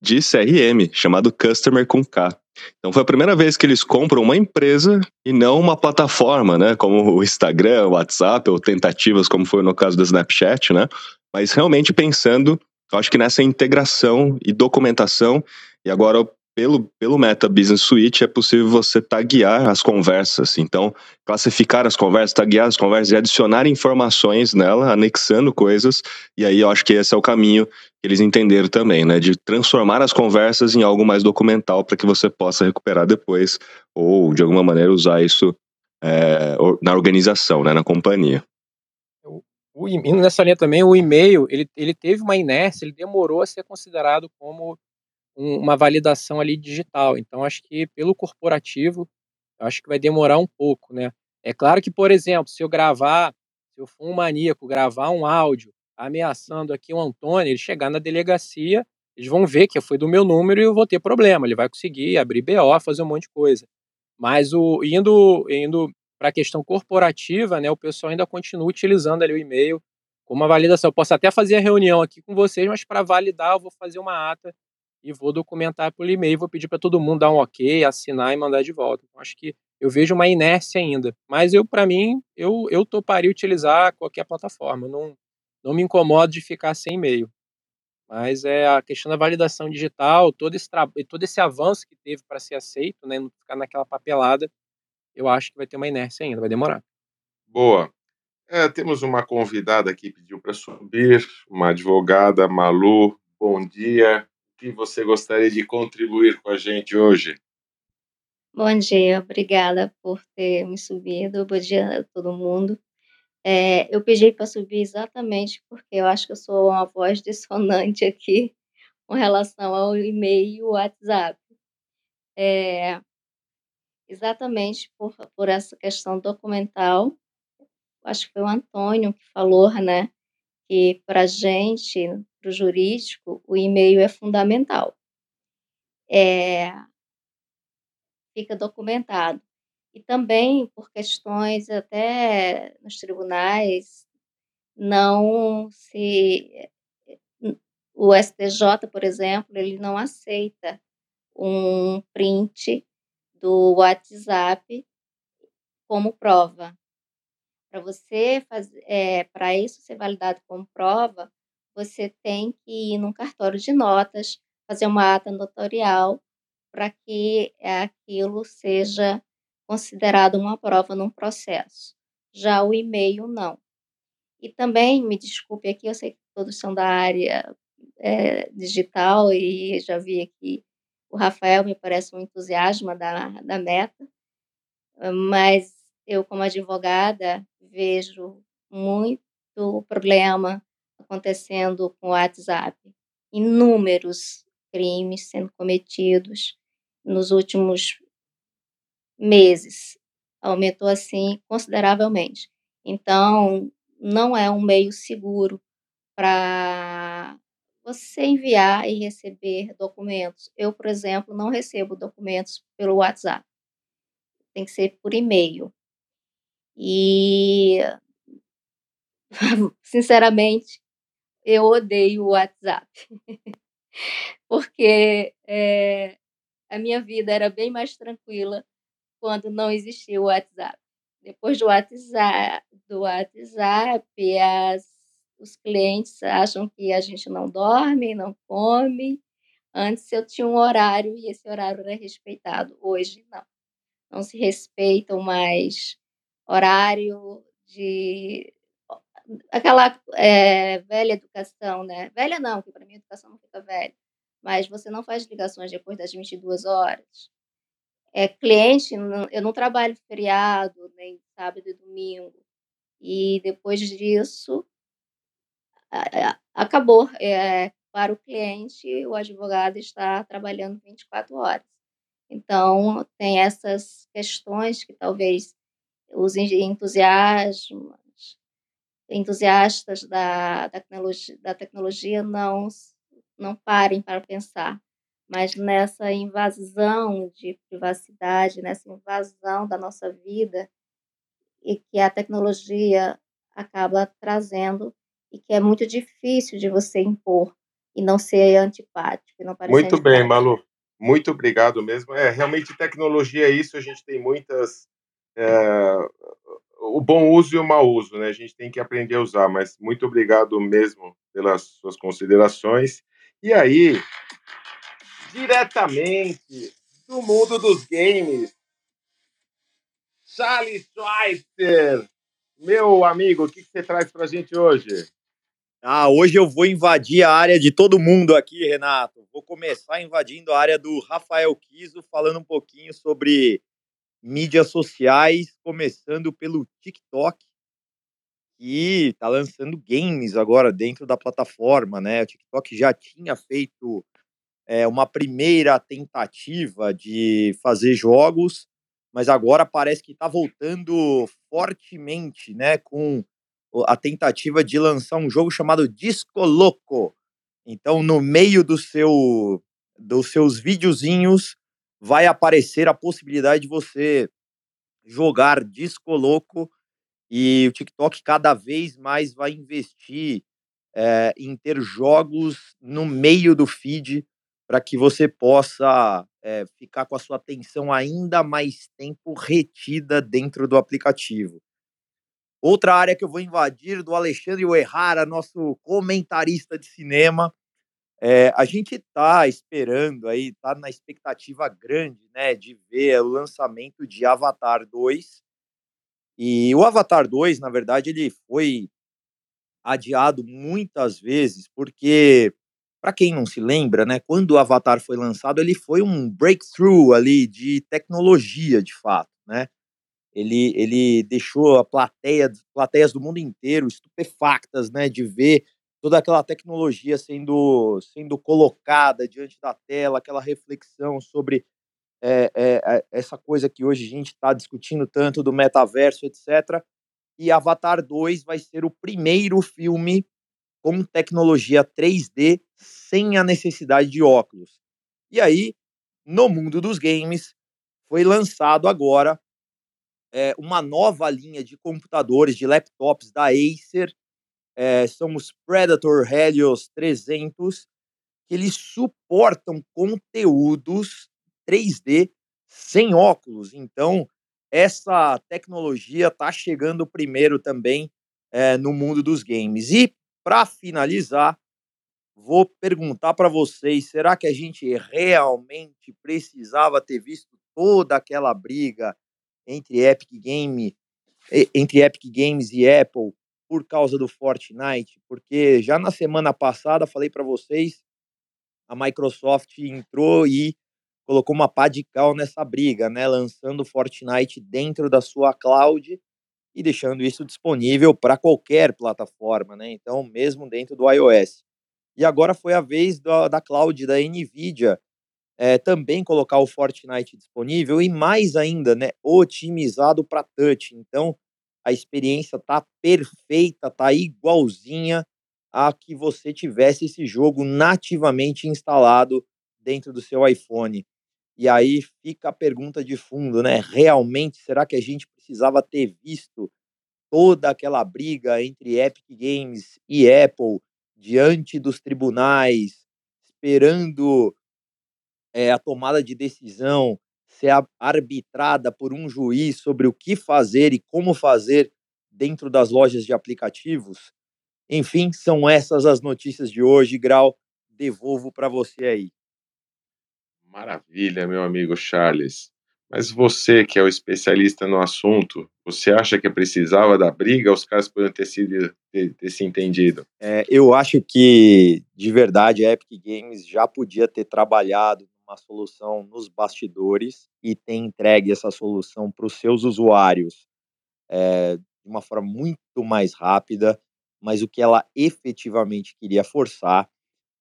de CRM chamado Customer com K. Então foi a primeira vez que eles compram uma empresa e não uma plataforma, né? Como o Instagram, o WhatsApp, ou tentativas, como foi no caso do Snapchat, né? Mas realmente pensando, eu acho que nessa integração e documentação, e agora pelo, pelo Meta Business Suite é possível você taguear as conversas. Então, classificar as conversas, taguear as conversas e adicionar informações nela, anexando coisas. E aí eu acho que esse é o caminho que eles entenderam também, né? De transformar as conversas em algo mais documental para que você possa recuperar depois ou, de alguma maneira, usar isso é, na organização, né? na companhia. O, nessa linha também, o e-mail, ele, ele teve uma inércia, ele demorou a ser considerado como uma validação ali digital. Então, acho que pelo corporativo, acho que vai demorar um pouco, né? É claro que, por exemplo, se eu gravar, se eu for um maníaco, gravar um áudio ameaçando aqui o Antônio, ele chegar na delegacia, eles vão ver que foi do meu número e eu vou ter problema. Ele vai conseguir abrir BO, fazer um monte de coisa. Mas o indo indo para a questão corporativa, né, o pessoal ainda continua utilizando ali o e-mail como uma validação. Eu posso até fazer a reunião aqui com vocês, mas para validar eu vou fazer uma ata e vou documentar por e-mail, vou pedir para todo mundo dar um ok, assinar e mandar de volta. Então, acho que eu vejo uma inércia ainda. Mas eu, para mim, eu, eu toparia utilizar qualquer plataforma. Não, não me incomodo de ficar sem e-mail. Mas é a questão da validação digital, todo esse, todo esse avanço que teve para ser aceito, né, não ficar naquela papelada, eu acho que vai ter uma inércia ainda, vai demorar. Boa. É, temos uma convidada que pediu para subir, uma advogada, Malu. Bom dia que você gostaria de contribuir com a gente hoje? Bom dia, obrigada por ter me subido. Bom dia a todo mundo. É, eu pedi para subir exatamente porque eu acho que eu sou uma voz dissonante aqui com relação ao e-mail e o WhatsApp. É, exatamente por, por essa questão documental. Acho que foi o Antônio que falou, né? Que para a gente, para o jurídico, o e-mail é fundamental. É, fica documentado. E também por questões até nos tribunais, não se. O STJ, por exemplo, ele não aceita um print do WhatsApp como prova. Para você fazer, é, para isso ser validado como prova, você tem que ir num cartório de notas, fazer uma ata notarial para que aquilo seja considerado uma prova num processo. Já o e-mail, não. E também, me desculpe aqui, eu sei que todos são da área é, digital e já vi aqui o Rafael me parece um entusiasmo da, da meta, mas eu, como advogada, vejo muito problema acontecendo com o WhatsApp. Inúmeros crimes sendo cometidos nos últimos meses. Aumentou assim consideravelmente. Então, não é um meio seguro para você enviar e receber documentos. Eu, por exemplo, não recebo documentos pelo WhatsApp. Tem que ser por e-mail. E, sinceramente, eu odeio o WhatsApp. Porque é, a minha vida era bem mais tranquila quando não existia o WhatsApp. Depois do WhatsApp, do WhatsApp as, os clientes acham que a gente não dorme, não come. Antes eu tinha um horário e esse horário era respeitado. Hoje não. Não se respeitam mais horário de aquela é, velha educação, né? Velha não, porque para mim a educação não fica velha. Mas você não faz ligações depois das 22 horas é, cliente, eu não trabalho feriado, nem sábado e domingo. E depois disso, acabou. É, para o cliente, o advogado está trabalhando 24 horas. Então, tem essas questões que talvez os entusiastas, entusiastas da, da, tecnologia, da tecnologia não, não parem para pensar mas nessa invasão de privacidade, nessa invasão da nossa vida e que a tecnologia acaba trazendo e que é muito difícil de você impor e não ser antipático. Não muito antipático. bem, Malu. Muito obrigado mesmo. É, realmente tecnologia é isso, a gente tem muitas é, o bom uso e o mau uso, né? A gente tem que aprender a usar, mas muito obrigado mesmo pelas suas considerações. E aí, diretamente do mundo dos games. Charles Schweitzer, meu amigo, o que, você traz para a gente hoje? Ah, hoje eu vou invadir a área de todo mundo aqui, Renato. Vou começar invadindo a área do Rafael Kiso, falando um pouquinho sobre mídias sociais, começando pelo TikTok, que está lançando games agora dentro da plataforma, né? O TikTok já tinha feito é, uma primeira tentativa de fazer jogos, mas agora parece que está voltando fortemente, né, com a tentativa de lançar um jogo chamado Disco Loco. Então, no meio do seu dos seus videozinhos vai aparecer a possibilidade de você jogar Disco Loco e o TikTok cada vez mais vai investir é, em ter jogos no meio do feed para que você possa é, ficar com a sua atenção ainda mais tempo retida dentro do aplicativo. Outra área que eu vou invadir do Alexandre Oerrara, nosso comentarista de cinema. É, a gente está esperando aí, está na expectativa grande, né, de ver o lançamento de Avatar 2. E o Avatar 2, na verdade, ele foi adiado muitas vezes, porque para quem não se lembra, né, quando o Avatar foi lançado, ele foi um breakthrough ali de tecnologia, de fato, né? Ele, ele deixou a plateia, plateias do mundo inteiro estupefactas, né, de ver toda aquela tecnologia sendo, sendo colocada diante da tela, aquela reflexão sobre é, é, essa coisa que hoje a gente está discutindo tanto do metaverso, etc. E Avatar 2 vai ser o primeiro filme com tecnologia 3D sem a necessidade de óculos. E aí, no mundo dos games, foi lançado agora é, uma nova linha de computadores, de laptops da Acer, é, são os Predator Helios 300, que eles suportam conteúdos 3D sem óculos. Então, essa tecnologia está chegando primeiro também é, no mundo dos games. E, para finalizar, vou perguntar para vocês: será que a gente realmente precisava ter visto toda aquela briga entre Epic Game, entre Epic Games e Apple por causa do Fortnite? Porque já na semana passada falei para vocês, a Microsoft entrou e colocou uma pá de cal nessa briga, né, lançando Fortnite dentro da sua cloud e deixando isso disponível para qualquer plataforma, né? Então, mesmo dentro do iOS. E agora foi a vez da, da cloud da Nvidia é, também colocar o Fortnite disponível e mais ainda, né, otimizado para touch. Então, a experiência tá perfeita, tá igualzinha a que você tivesse esse jogo nativamente instalado dentro do seu iPhone. E aí fica a pergunta de fundo, né? Realmente, será que a gente precisava ter visto toda aquela briga entre Epic Games e Apple diante dos tribunais, esperando é, a tomada de decisão ser arbitrada por um juiz sobre o que fazer e como fazer dentro das lojas de aplicativos? Enfim, são essas as notícias de hoje. Grau, devolvo para você aí. Maravilha, meu amigo Charles. Mas você, que é o especialista no assunto, você acha que precisava da briga os caras poderiam ter, sido, ter, ter se entendido? É, eu acho que, de verdade, a Epic Games já podia ter trabalhado uma solução nos bastidores e ter entregue essa solução para os seus usuários é, de uma forma muito mais rápida, mas o que ela efetivamente queria forçar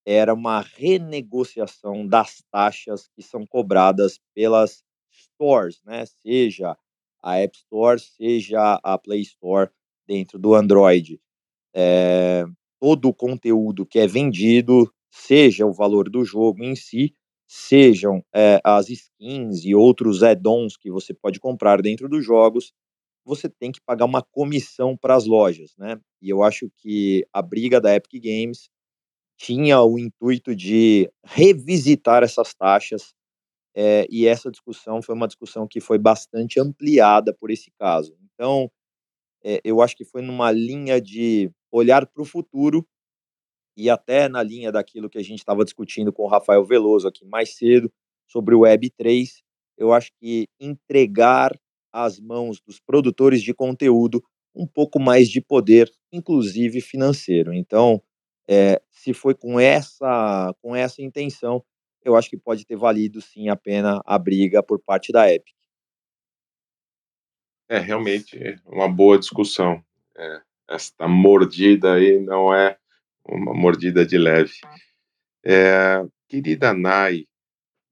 era uma renegociação das taxas que são cobradas pelas stores, né? Seja a App Store, seja a Play Store dentro do Android. É, todo o conteúdo que é vendido, seja o valor do jogo em si, sejam é, as skins e outros add-ons que você pode comprar dentro dos jogos, você tem que pagar uma comissão para as lojas, né? E eu acho que a briga da Epic Games tinha o intuito de revisitar essas taxas é, e essa discussão foi uma discussão que foi bastante ampliada por esse caso. Então, é, eu acho que foi numa linha de olhar para o futuro e até na linha daquilo que a gente estava discutindo com o Rafael Veloso aqui mais cedo sobre o Web3, eu acho que entregar às mãos dos produtores de conteúdo um pouco mais de poder, inclusive financeiro. Então, é, se foi com essa com essa intenção, eu acho que pode ter valido sim a pena a briga por parte da Epic. É realmente uma boa discussão. É, esta mordida aí não é uma mordida de leve. É, querida Nai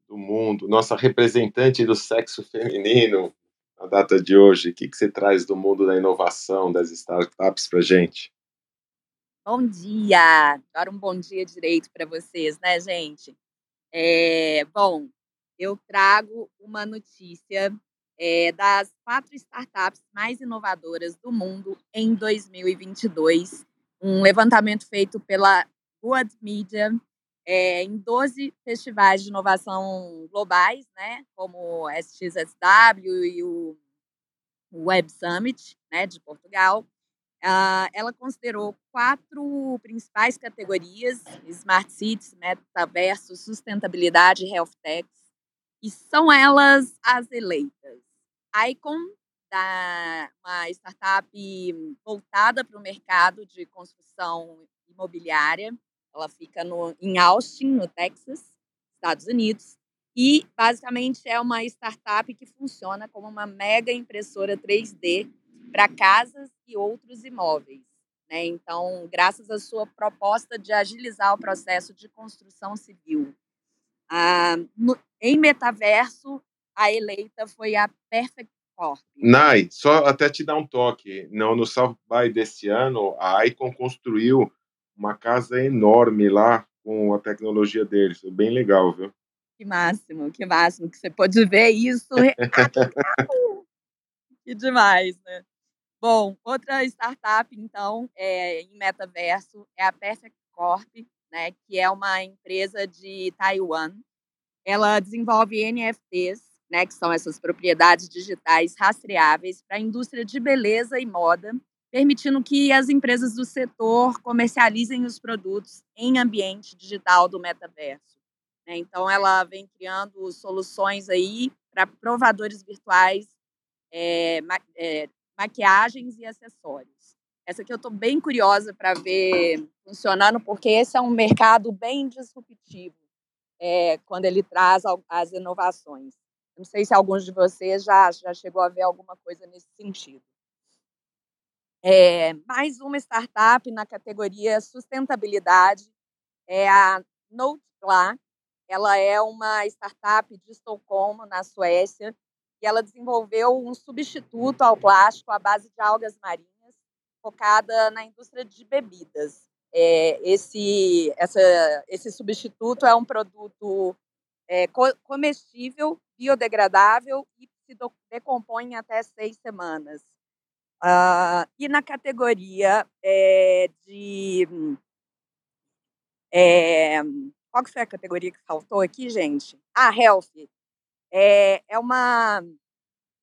do mundo, nossa representante do sexo feminino na data de hoje, o que, que você traz do mundo da inovação, das startups para gente? Bom dia! Agora um bom dia direito para vocês, né, gente? É, bom, eu trago uma notícia é, das quatro startups mais inovadoras do mundo em 2022. Um levantamento feito pela Good Media é, em 12 festivais de inovação globais, né, como o SXSW e o Web Summit, né, de Portugal. Uh, ela considerou quatro principais categorias: Smart Cities, Metaverso, Sustentabilidade e Health Techs, e são elas as eleitas. Icon, da, uma startup voltada para o mercado de construção imobiliária, ela fica no, em Austin, no Texas, Estados Unidos, e basicamente é uma startup que funciona como uma mega impressora 3D para casas e outros imóveis. Né? Então, graças à sua proposta de agilizar o processo de construção civil. Ah, no, em metaverso, a eleita foi a Perfect Nai, só até te dar um toque. No, no South by desse ano, a Icon construiu uma casa enorme lá com a tecnologia deles. É bem legal, viu? Que máximo, que máximo que você pode ver isso. que demais, né? Bom, outra startup, então, é, em metaverso é a Perfect Corp, né, que é uma empresa de Taiwan. Ela desenvolve NFTs, né, que são essas propriedades digitais rastreáveis para a indústria de beleza e moda, permitindo que as empresas do setor comercializem os produtos em ambiente digital do metaverso. Né? Então, ela vem criando soluções aí para provadores virtuais, é, ma é, maquiagens e acessórios. Essa aqui eu estou bem curiosa para ver funcionando, porque esse é um mercado bem disruptivo é, quando ele traz as inovações. Não sei se alguns de vocês já, já chegou a ver alguma coisa nesse sentido. É, mais uma startup na categoria sustentabilidade é a Notepla, ela é uma startup de Estocolmo, na Suécia, e ela desenvolveu um substituto ao plástico à base de algas marinhas, focada na indústria de bebidas. É, esse, essa, esse substituto é um produto é, comestível, biodegradável e se decompõe em até seis semanas. Uh, e na categoria é, de é, qual que foi a categoria que faltou aqui, gente? Ah, Health. É, é uma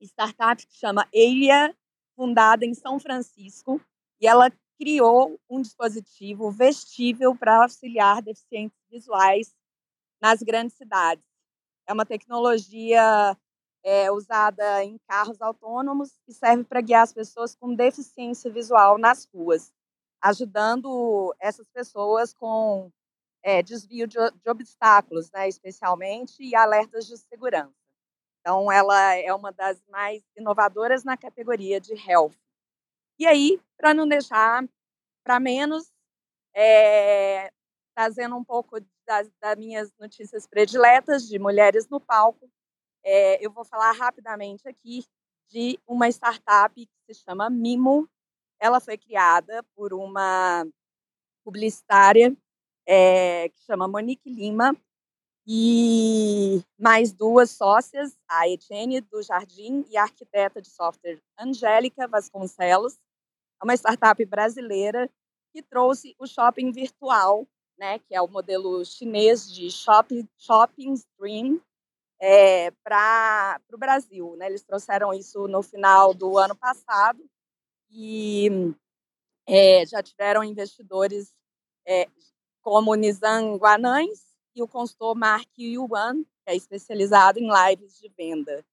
startup que chama Elia, fundada em São Francisco, e ela criou um dispositivo vestível para auxiliar deficientes visuais nas grandes cidades. É uma tecnologia é, usada em carros autônomos e serve para guiar as pessoas com deficiência visual nas ruas, ajudando essas pessoas com é, desvio de, de obstáculos, né, especialmente, e alertas de segurança. Então, ela é uma das mais inovadoras na categoria de health. E aí, para não deixar para menos, é, trazendo um pouco das, das, minhas notícias prediletas de mulheres no palco, é, eu vou falar rapidamente aqui de uma startup que se chama Mimo. Ela foi criada por uma publicitária é, que chama Monique Lima, e mais duas sócias, a Etienne do Jardim e a arquiteta de software Angélica Vasconcelos, é uma startup brasileira que trouxe o shopping virtual, né, que é o modelo chinês de shopping, shopping stream, é, para o Brasil. Né? Eles trouxeram isso no final do ano passado e é, já tiveram investidores é, como Nizam Guanães e o consultor Mark Yuan, que é especializado em lives de venda.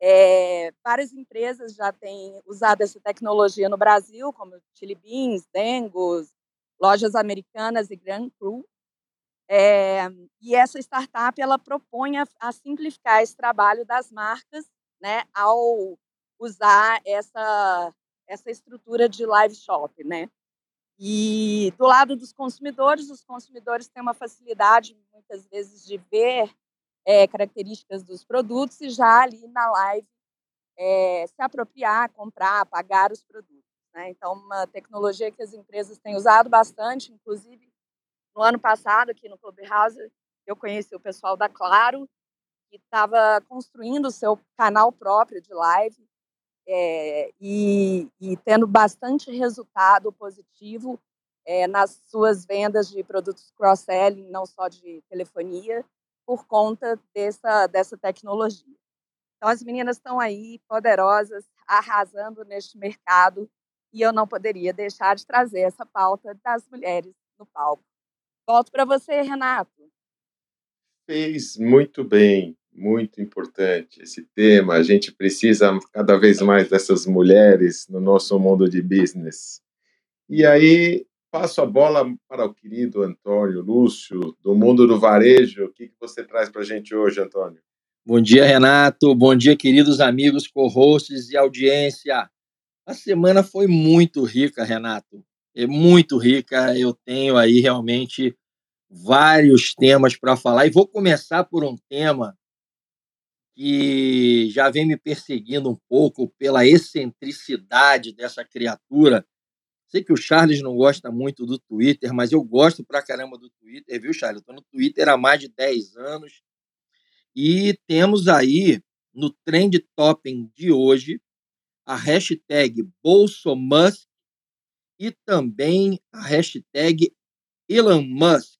É, várias empresas já têm usado essa tecnologia no Brasil, como Chili Beans, Dengos, lojas americanas e Grand Cru. É, e essa startup ela propõe a, a, simplificar esse trabalho das marcas, né, ao usar essa essa estrutura de live shop, né? E do lado dos consumidores, os consumidores têm uma facilidade, muitas vezes, de ver é, características dos produtos e já ali na live é, se apropriar, comprar, pagar os produtos. Né? Então, uma tecnologia que as empresas têm usado bastante, inclusive no ano passado, aqui no Clubhouse, eu conheci o pessoal da Claro, que estava construindo o seu canal próprio de live é, e, e, tendo bastante resultado positivo é, nas suas vendas de produtos cross-selling, não só de telefonia, por conta dessa, dessa tecnologia. Então, as meninas estão aí, poderosas, arrasando neste mercado, e eu não poderia deixar de trazer essa pauta das mulheres no palco. Volto para você, Renato. Fez muito bem muito importante esse tema. A gente precisa cada vez mais dessas mulheres no nosso mundo de business. E aí, passo a bola para o querido Antônio Lúcio, do mundo do varejo. O que, você traz para a gente hoje, Antônio? Bom dia, Renato. Bom dia, queridos amigos, co-hosts e audiência. A semana foi muito rica, Renato. É muito rica. Eu tenho aí realmente vários temas para falar e vou começar por um tema que já vem me perseguindo um pouco pela excentricidade dessa criatura, Sei que o Charles não gosta muito do Twitter, mas eu gosto pra caramba do Twitter, viu, Charles? Tô no Twitter há mais de 10 anos. E temos aí, no Trend Topping de hoje, a hashtag BolsoMusk e também a hashtag Elon Musk.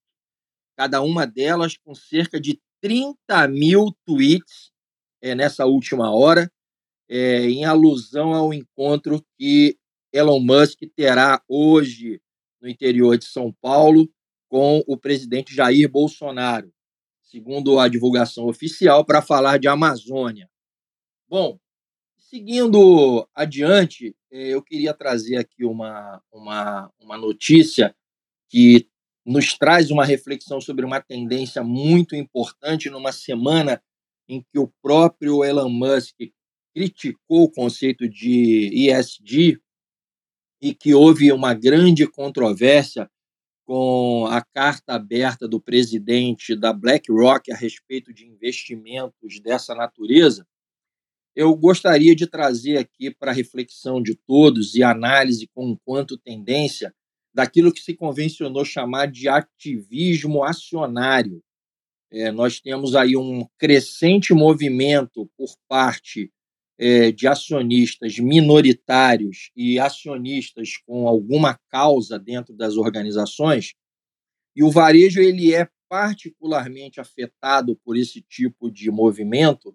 Cada uma delas com cerca de 30 mil tweets é, nessa última hora, é, em alusão ao encontro que Elon Musk terá hoje no interior de São Paulo com o presidente Jair Bolsonaro, segundo a divulgação oficial, para falar de Amazônia. Bom, seguindo adiante, eh, eu queria trazer aqui uma, uma, uma notícia que nos traz uma reflexão sobre uma tendência muito importante numa semana em que o próprio Elon Musk criticou o conceito de ESG, e que houve uma grande controvérsia com a carta aberta do presidente da BlackRock a respeito de investimentos dessa natureza, eu gostaria de trazer aqui para reflexão de todos e análise com quanto tendência daquilo que se convencionou chamar de ativismo acionário. É, nós temos aí um crescente movimento por parte é, de acionistas minoritários e acionistas com alguma causa dentro das organizações, e o varejo ele é particularmente afetado por esse tipo de movimento,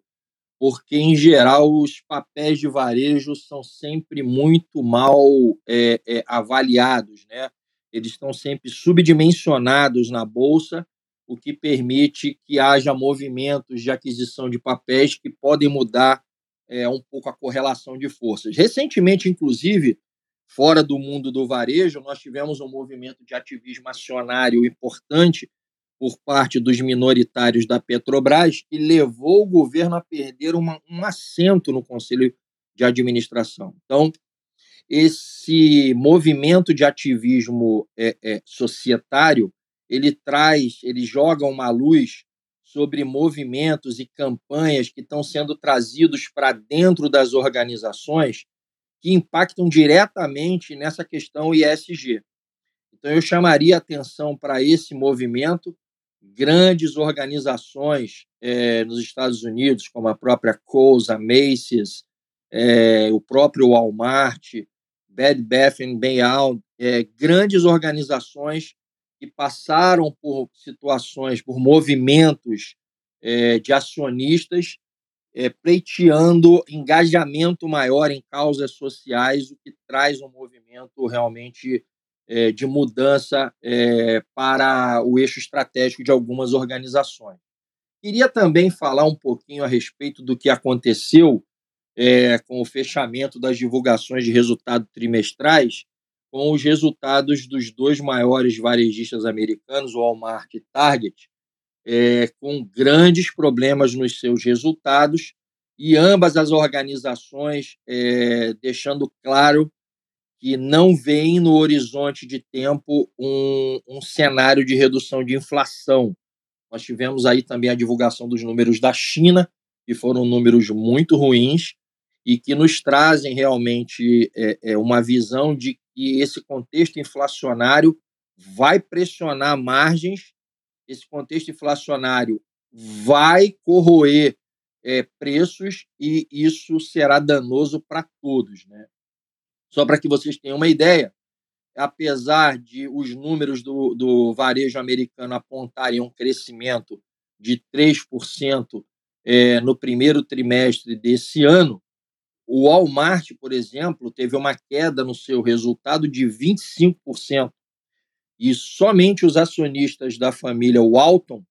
porque, em geral, os papéis de varejo são sempre muito mal é, é, avaliados, né? eles estão sempre subdimensionados na bolsa, o que permite que haja movimentos de aquisição de papéis que podem mudar é, um pouco a correlação de forças. Recentemente, inclusive, fora do mundo do varejo, nós tivemos um movimento de ativismo acionário importante por parte dos minoritários da Petrobras, que levou o governo a perder uma, um assento no Conselho de Administração. Então, esse movimento de ativismo é, é, societário, ele traz, ele joga uma luz sobre movimentos e campanhas que estão sendo trazidos para dentro das organizações que impactam diretamente nessa questão ISG. Então, eu chamaria atenção para esse movimento. Grandes organizações é, nos Estados Unidos, como a própria Kohl's, a Macy's, é, o próprio Walmart, Bed Bath Beyond, é, grandes organizações que passaram por situações, por movimentos é, de acionistas é, pleiteando engajamento maior em causas sociais, o que traz um movimento realmente é, de mudança é, para o eixo estratégico de algumas organizações. Queria também falar um pouquinho a respeito do que aconteceu é, com o fechamento das divulgações de resultados trimestrais com os resultados dos dois maiores varejistas americanos, Walmart e Target, é, com grandes problemas nos seus resultados, e ambas as organizações é, deixando claro que não vem no horizonte de tempo um, um cenário de redução de inflação. Nós tivemos aí também a divulgação dos números da China, que foram números muito ruins, e que nos trazem realmente é, é, uma visão de que esse contexto inflacionário vai pressionar margens, esse contexto inflacionário vai corroer é, preços e isso será danoso para todos. Né? Só para que vocês tenham uma ideia, apesar de os números do, do varejo americano apontarem um crescimento de 3% é, no primeiro trimestre desse ano, o Walmart, por exemplo, teve uma queda no seu resultado de 25%. E somente os acionistas da família Walton,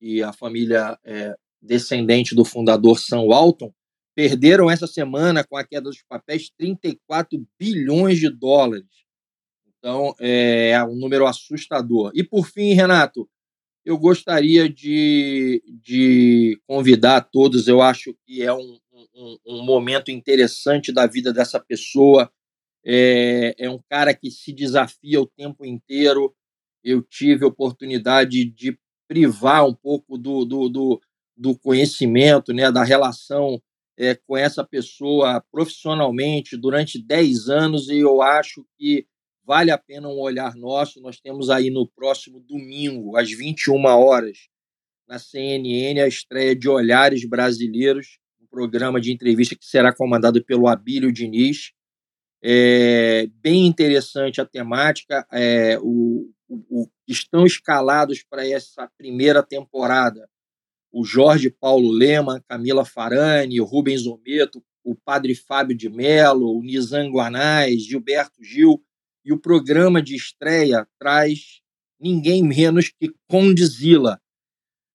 e a família é, descendente do fundador Sam Walton, perderam essa semana, com a queda dos papéis, 34 bilhões de dólares. Então, é, um número assustador. E, por fim, Renato, eu gostaria de, de convidar todos, eu acho que é um, um, um momento interessante da vida dessa pessoa. É, é um cara que se desafia o tempo inteiro. Eu tive a oportunidade de privar um pouco do, do, do, do conhecimento, né, da relação é, com essa pessoa profissionalmente durante 10 anos e eu acho que vale a pena um olhar nosso. Nós temos aí no próximo domingo, às 21 horas, na CNN, a estreia de Olhares Brasileiros, um programa de entrevista que será comandado pelo Abílio Diniz. É bem interessante a temática. É, o, o, o, estão escalados para essa primeira temporada o Jorge Paulo Lema, Camila Farani, o Rubens Ometo, o Padre Fábio de Mello, o Nizam Guanais, Gilberto Gil, e o programa de estreia traz ninguém menos que Condzilla,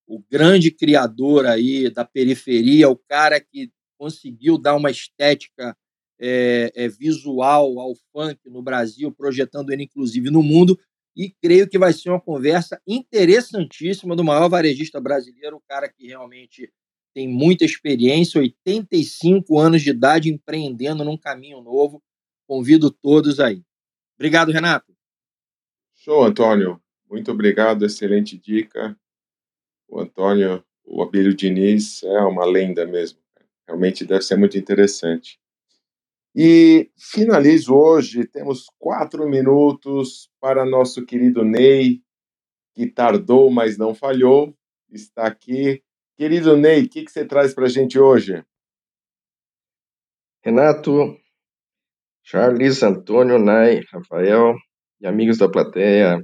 o grande criador aí da periferia, o cara que conseguiu dar uma estética é, é, visual ao funk no Brasil, projetando ele inclusive no mundo, e creio que vai ser uma conversa interessantíssima do maior varejista brasileiro, o cara que realmente tem muita experiência, 85 anos de idade, empreendendo num caminho novo. Convido todos aí. Obrigado, Renato. Show, Antônio. Muito obrigado, excelente dica. O Antônio, o Abílio Diniz é uma lenda mesmo. Realmente deve ser muito interessante. E finalizo hoje, temos quatro minutos para nosso querido Ney, que tardou, mas não falhou, está aqui. Querido Ney, o que, que você traz para a gente hoje? Renato, Charles, Antônio, Nai, Rafael e amigos da plateia.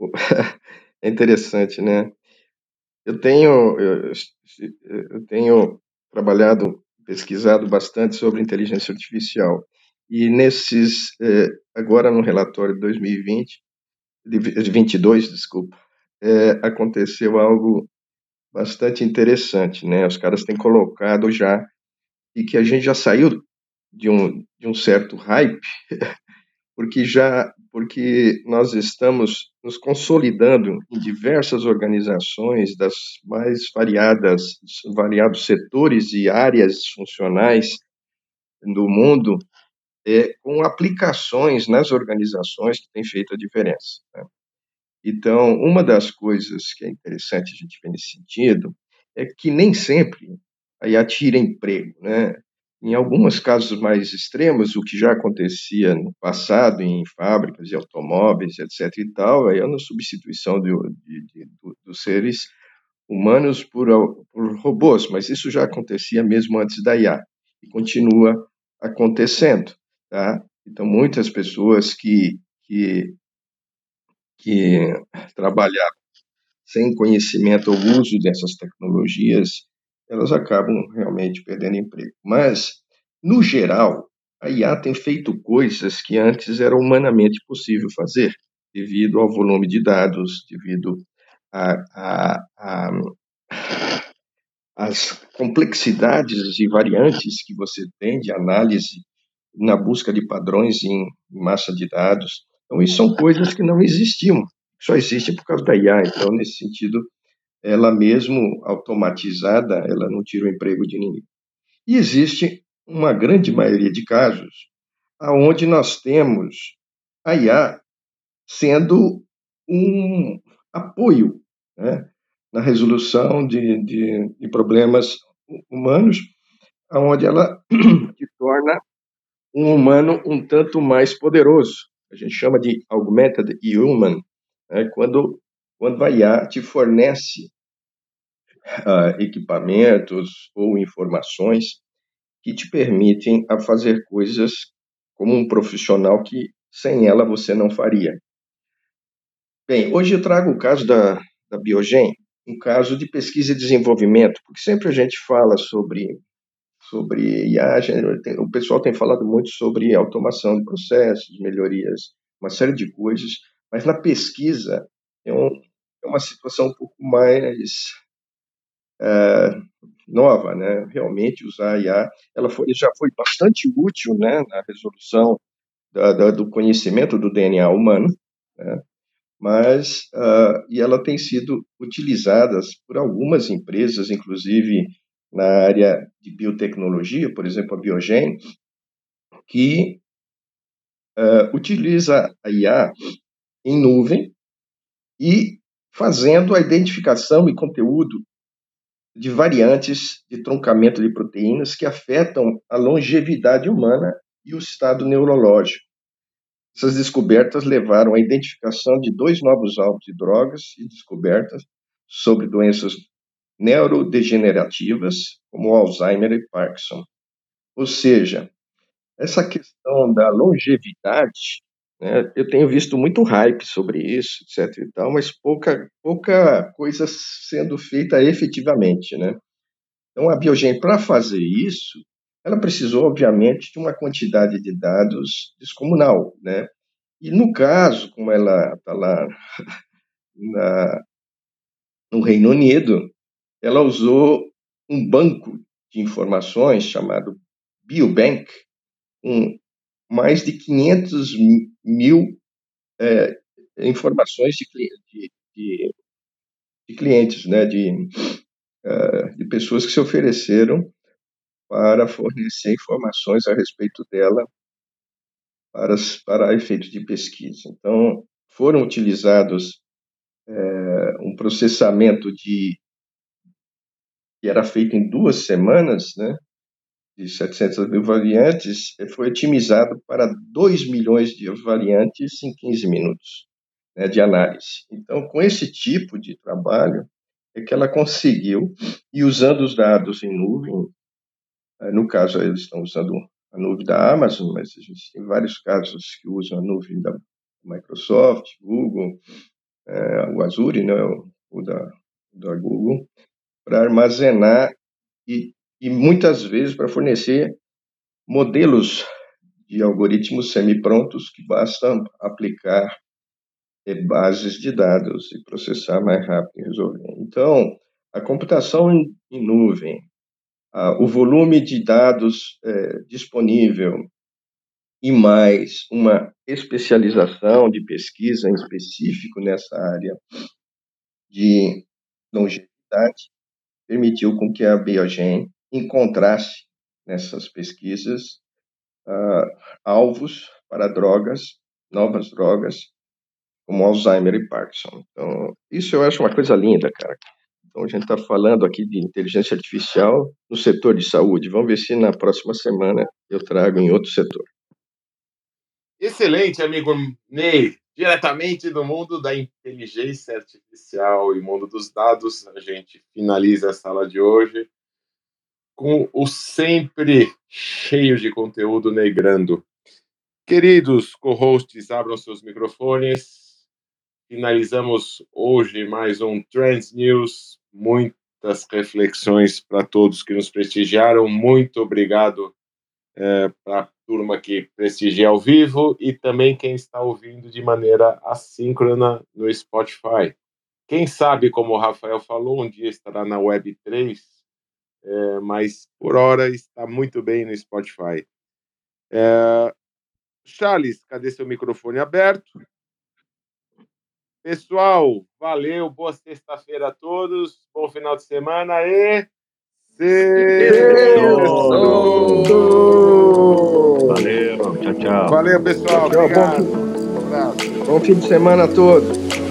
É interessante, né? Eu tenho, eu, eu tenho trabalhado pesquisado bastante sobre inteligência artificial. E nesses, é, agora no relatório de 2020, de 22, desculpa, é, aconteceu algo bastante interessante, né? Os caras têm colocado já e que a gente já saiu de um, de um certo hype, porque já porque nós estamos nos consolidando em diversas organizações das mais variadas, variados setores e áreas funcionais do mundo, é, com aplicações nas organizações que têm feito a diferença. Né? Então, uma das coisas que é interessante a gente ver nesse sentido é que nem sempre aí atira emprego, né? Em alguns casos mais extremos, o que já acontecia no passado em fábricas de automóveis, etc. e tal, é a substituição de, de, de, dos seres humanos por, por robôs, mas isso já acontecia mesmo antes da IA e continua acontecendo, tá? Então, muitas pessoas que, que, que trabalhavam sem conhecimento ou uso dessas tecnologias elas acabam realmente perdendo emprego. Mas, no geral, a IA tem feito coisas que antes era humanamente possível fazer, devido ao volume de dados, devido as complexidades e variantes que você tem de análise na busca de padrões em massa de dados. Então, isso são coisas que não existiam, só existem por causa da IA. Então, nesse sentido, ela mesmo automatizada, ela não tira o emprego de ninguém. E existe uma grande maioria de casos aonde nós temos a IA sendo um apoio né, na resolução de, de, de, problemas humanos, aonde ela se torna um humano um tanto mais poderoso. A gente chama de augmented human, né, quando quando a IA te fornece uh, equipamentos ou informações que te permitem a fazer coisas como um profissional que sem ela você não faria. Bem, hoje eu trago o caso da, da Biogen, um caso de pesquisa e desenvolvimento, porque sempre a gente fala sobre sobre IA, o pessoal tem falado muito sobre automação de processos, melhorias, uma série de coisas, mas na pesquisa é um, uma situação um pouco mais é, nova, né? Realmente usar a IA, ela foi, já foi bastante útil, né, na resolução da, da, do conhecimento do DNA humano, né? mas uh, e ela tem sido utilizada por algumas empresas, inclusive na área de biotecnologia, por exemplo, a Biogen, que uh, utiliza a IA em nuvem e fazendo a identificação e conteúdo de variantes de troncamento de proteínas que afetam a longevidade humana e o estado neurológico. Essas descobertas levaram à identificação de dois novos alvos de drogas e descobertas sobre doenças neurodegenerativas, como Alzheimer e Parkinson. Ou seja, essa questão da longevidade, né, eu tenho visto muito hype sobre isso, etc. E tal, mas pouca, pouca coisa sendo feita efetivamente. Né? Então, a Biogen, para fazer isso, ela precisou, obviamente, de uma quantidade de dados descomunal. Né? E no caso, como ela está lá na, no Reino Unido, ela usou um banco de informações chamado Biobank, com mais de 500 mil é, informações de, de, de, clientes, né, de, uh, de pessoas que se ofereceram para fornecer informações a respeito dela para, para efeitos de pesquisa. Então, foram utilizados é, um processamento de que era feito em duas semanas, né, de 700 mil variantes, foi otimizado para 2 milhões de variantes em 15 minutos né, de análise. Então, com esse tipo de trabalho, é que ela conseguiu, e usando os dados em nuvem, eh, no caso, eles estão usando a nuvem da Amazon, mas a gente tem vários casos que usam a nuvem da Microsoft, Google, é, o Azure, né, o da, da Google, para armazenar e, e muitas vezes para fornecer modelos de algoritmos semi-prontos que basta aplicar bases de dados e processar mais rápido e resolver. Então, a computação em, em nuvem, a, o volume de dados é, disponível e mais uma especialização de pesquisa em específico nessa área de longevidade permitiu com que a Biogen encontrasse nessas pesquisas uh, alvos para drogas, novas drogas, como Alzheimer e Parkinson. Então, isso eu acho uma coisa linda, cara. Então, a gente está falando aqui de inteligência artificial no setor de saúde. Vamos ver se na próxima semana eu trago em outro setor. Excelente, amigo Ney. Diretamente do mundo da inteligência artificial e mundo dos dados, a gente finaliza a sala de hoje com o sempre cheio de conteúdo negrando. Queridos co-hosts, abram seus microfones. Finalizamos hoje mais um Trends News. Muitas reflexões para todos que nos prestigiaram. Muito obrigado é, para a turma que prestigia ao vivo e também quem está ouvindo de maneira assíncrona no Spotify. Quem sabe, como o Rafael falou, um dia estará na Web 3, é, mas por hora está muito bem no Spotify. É, Charles, cadê seu microfone aberto? Pessoal, valeu, boa sexta-feira a todos, bom final de semana e Valeu, tchau, tchau. Valeu, pessoal. Tchau, bom, fim, bom fim de semana a todos.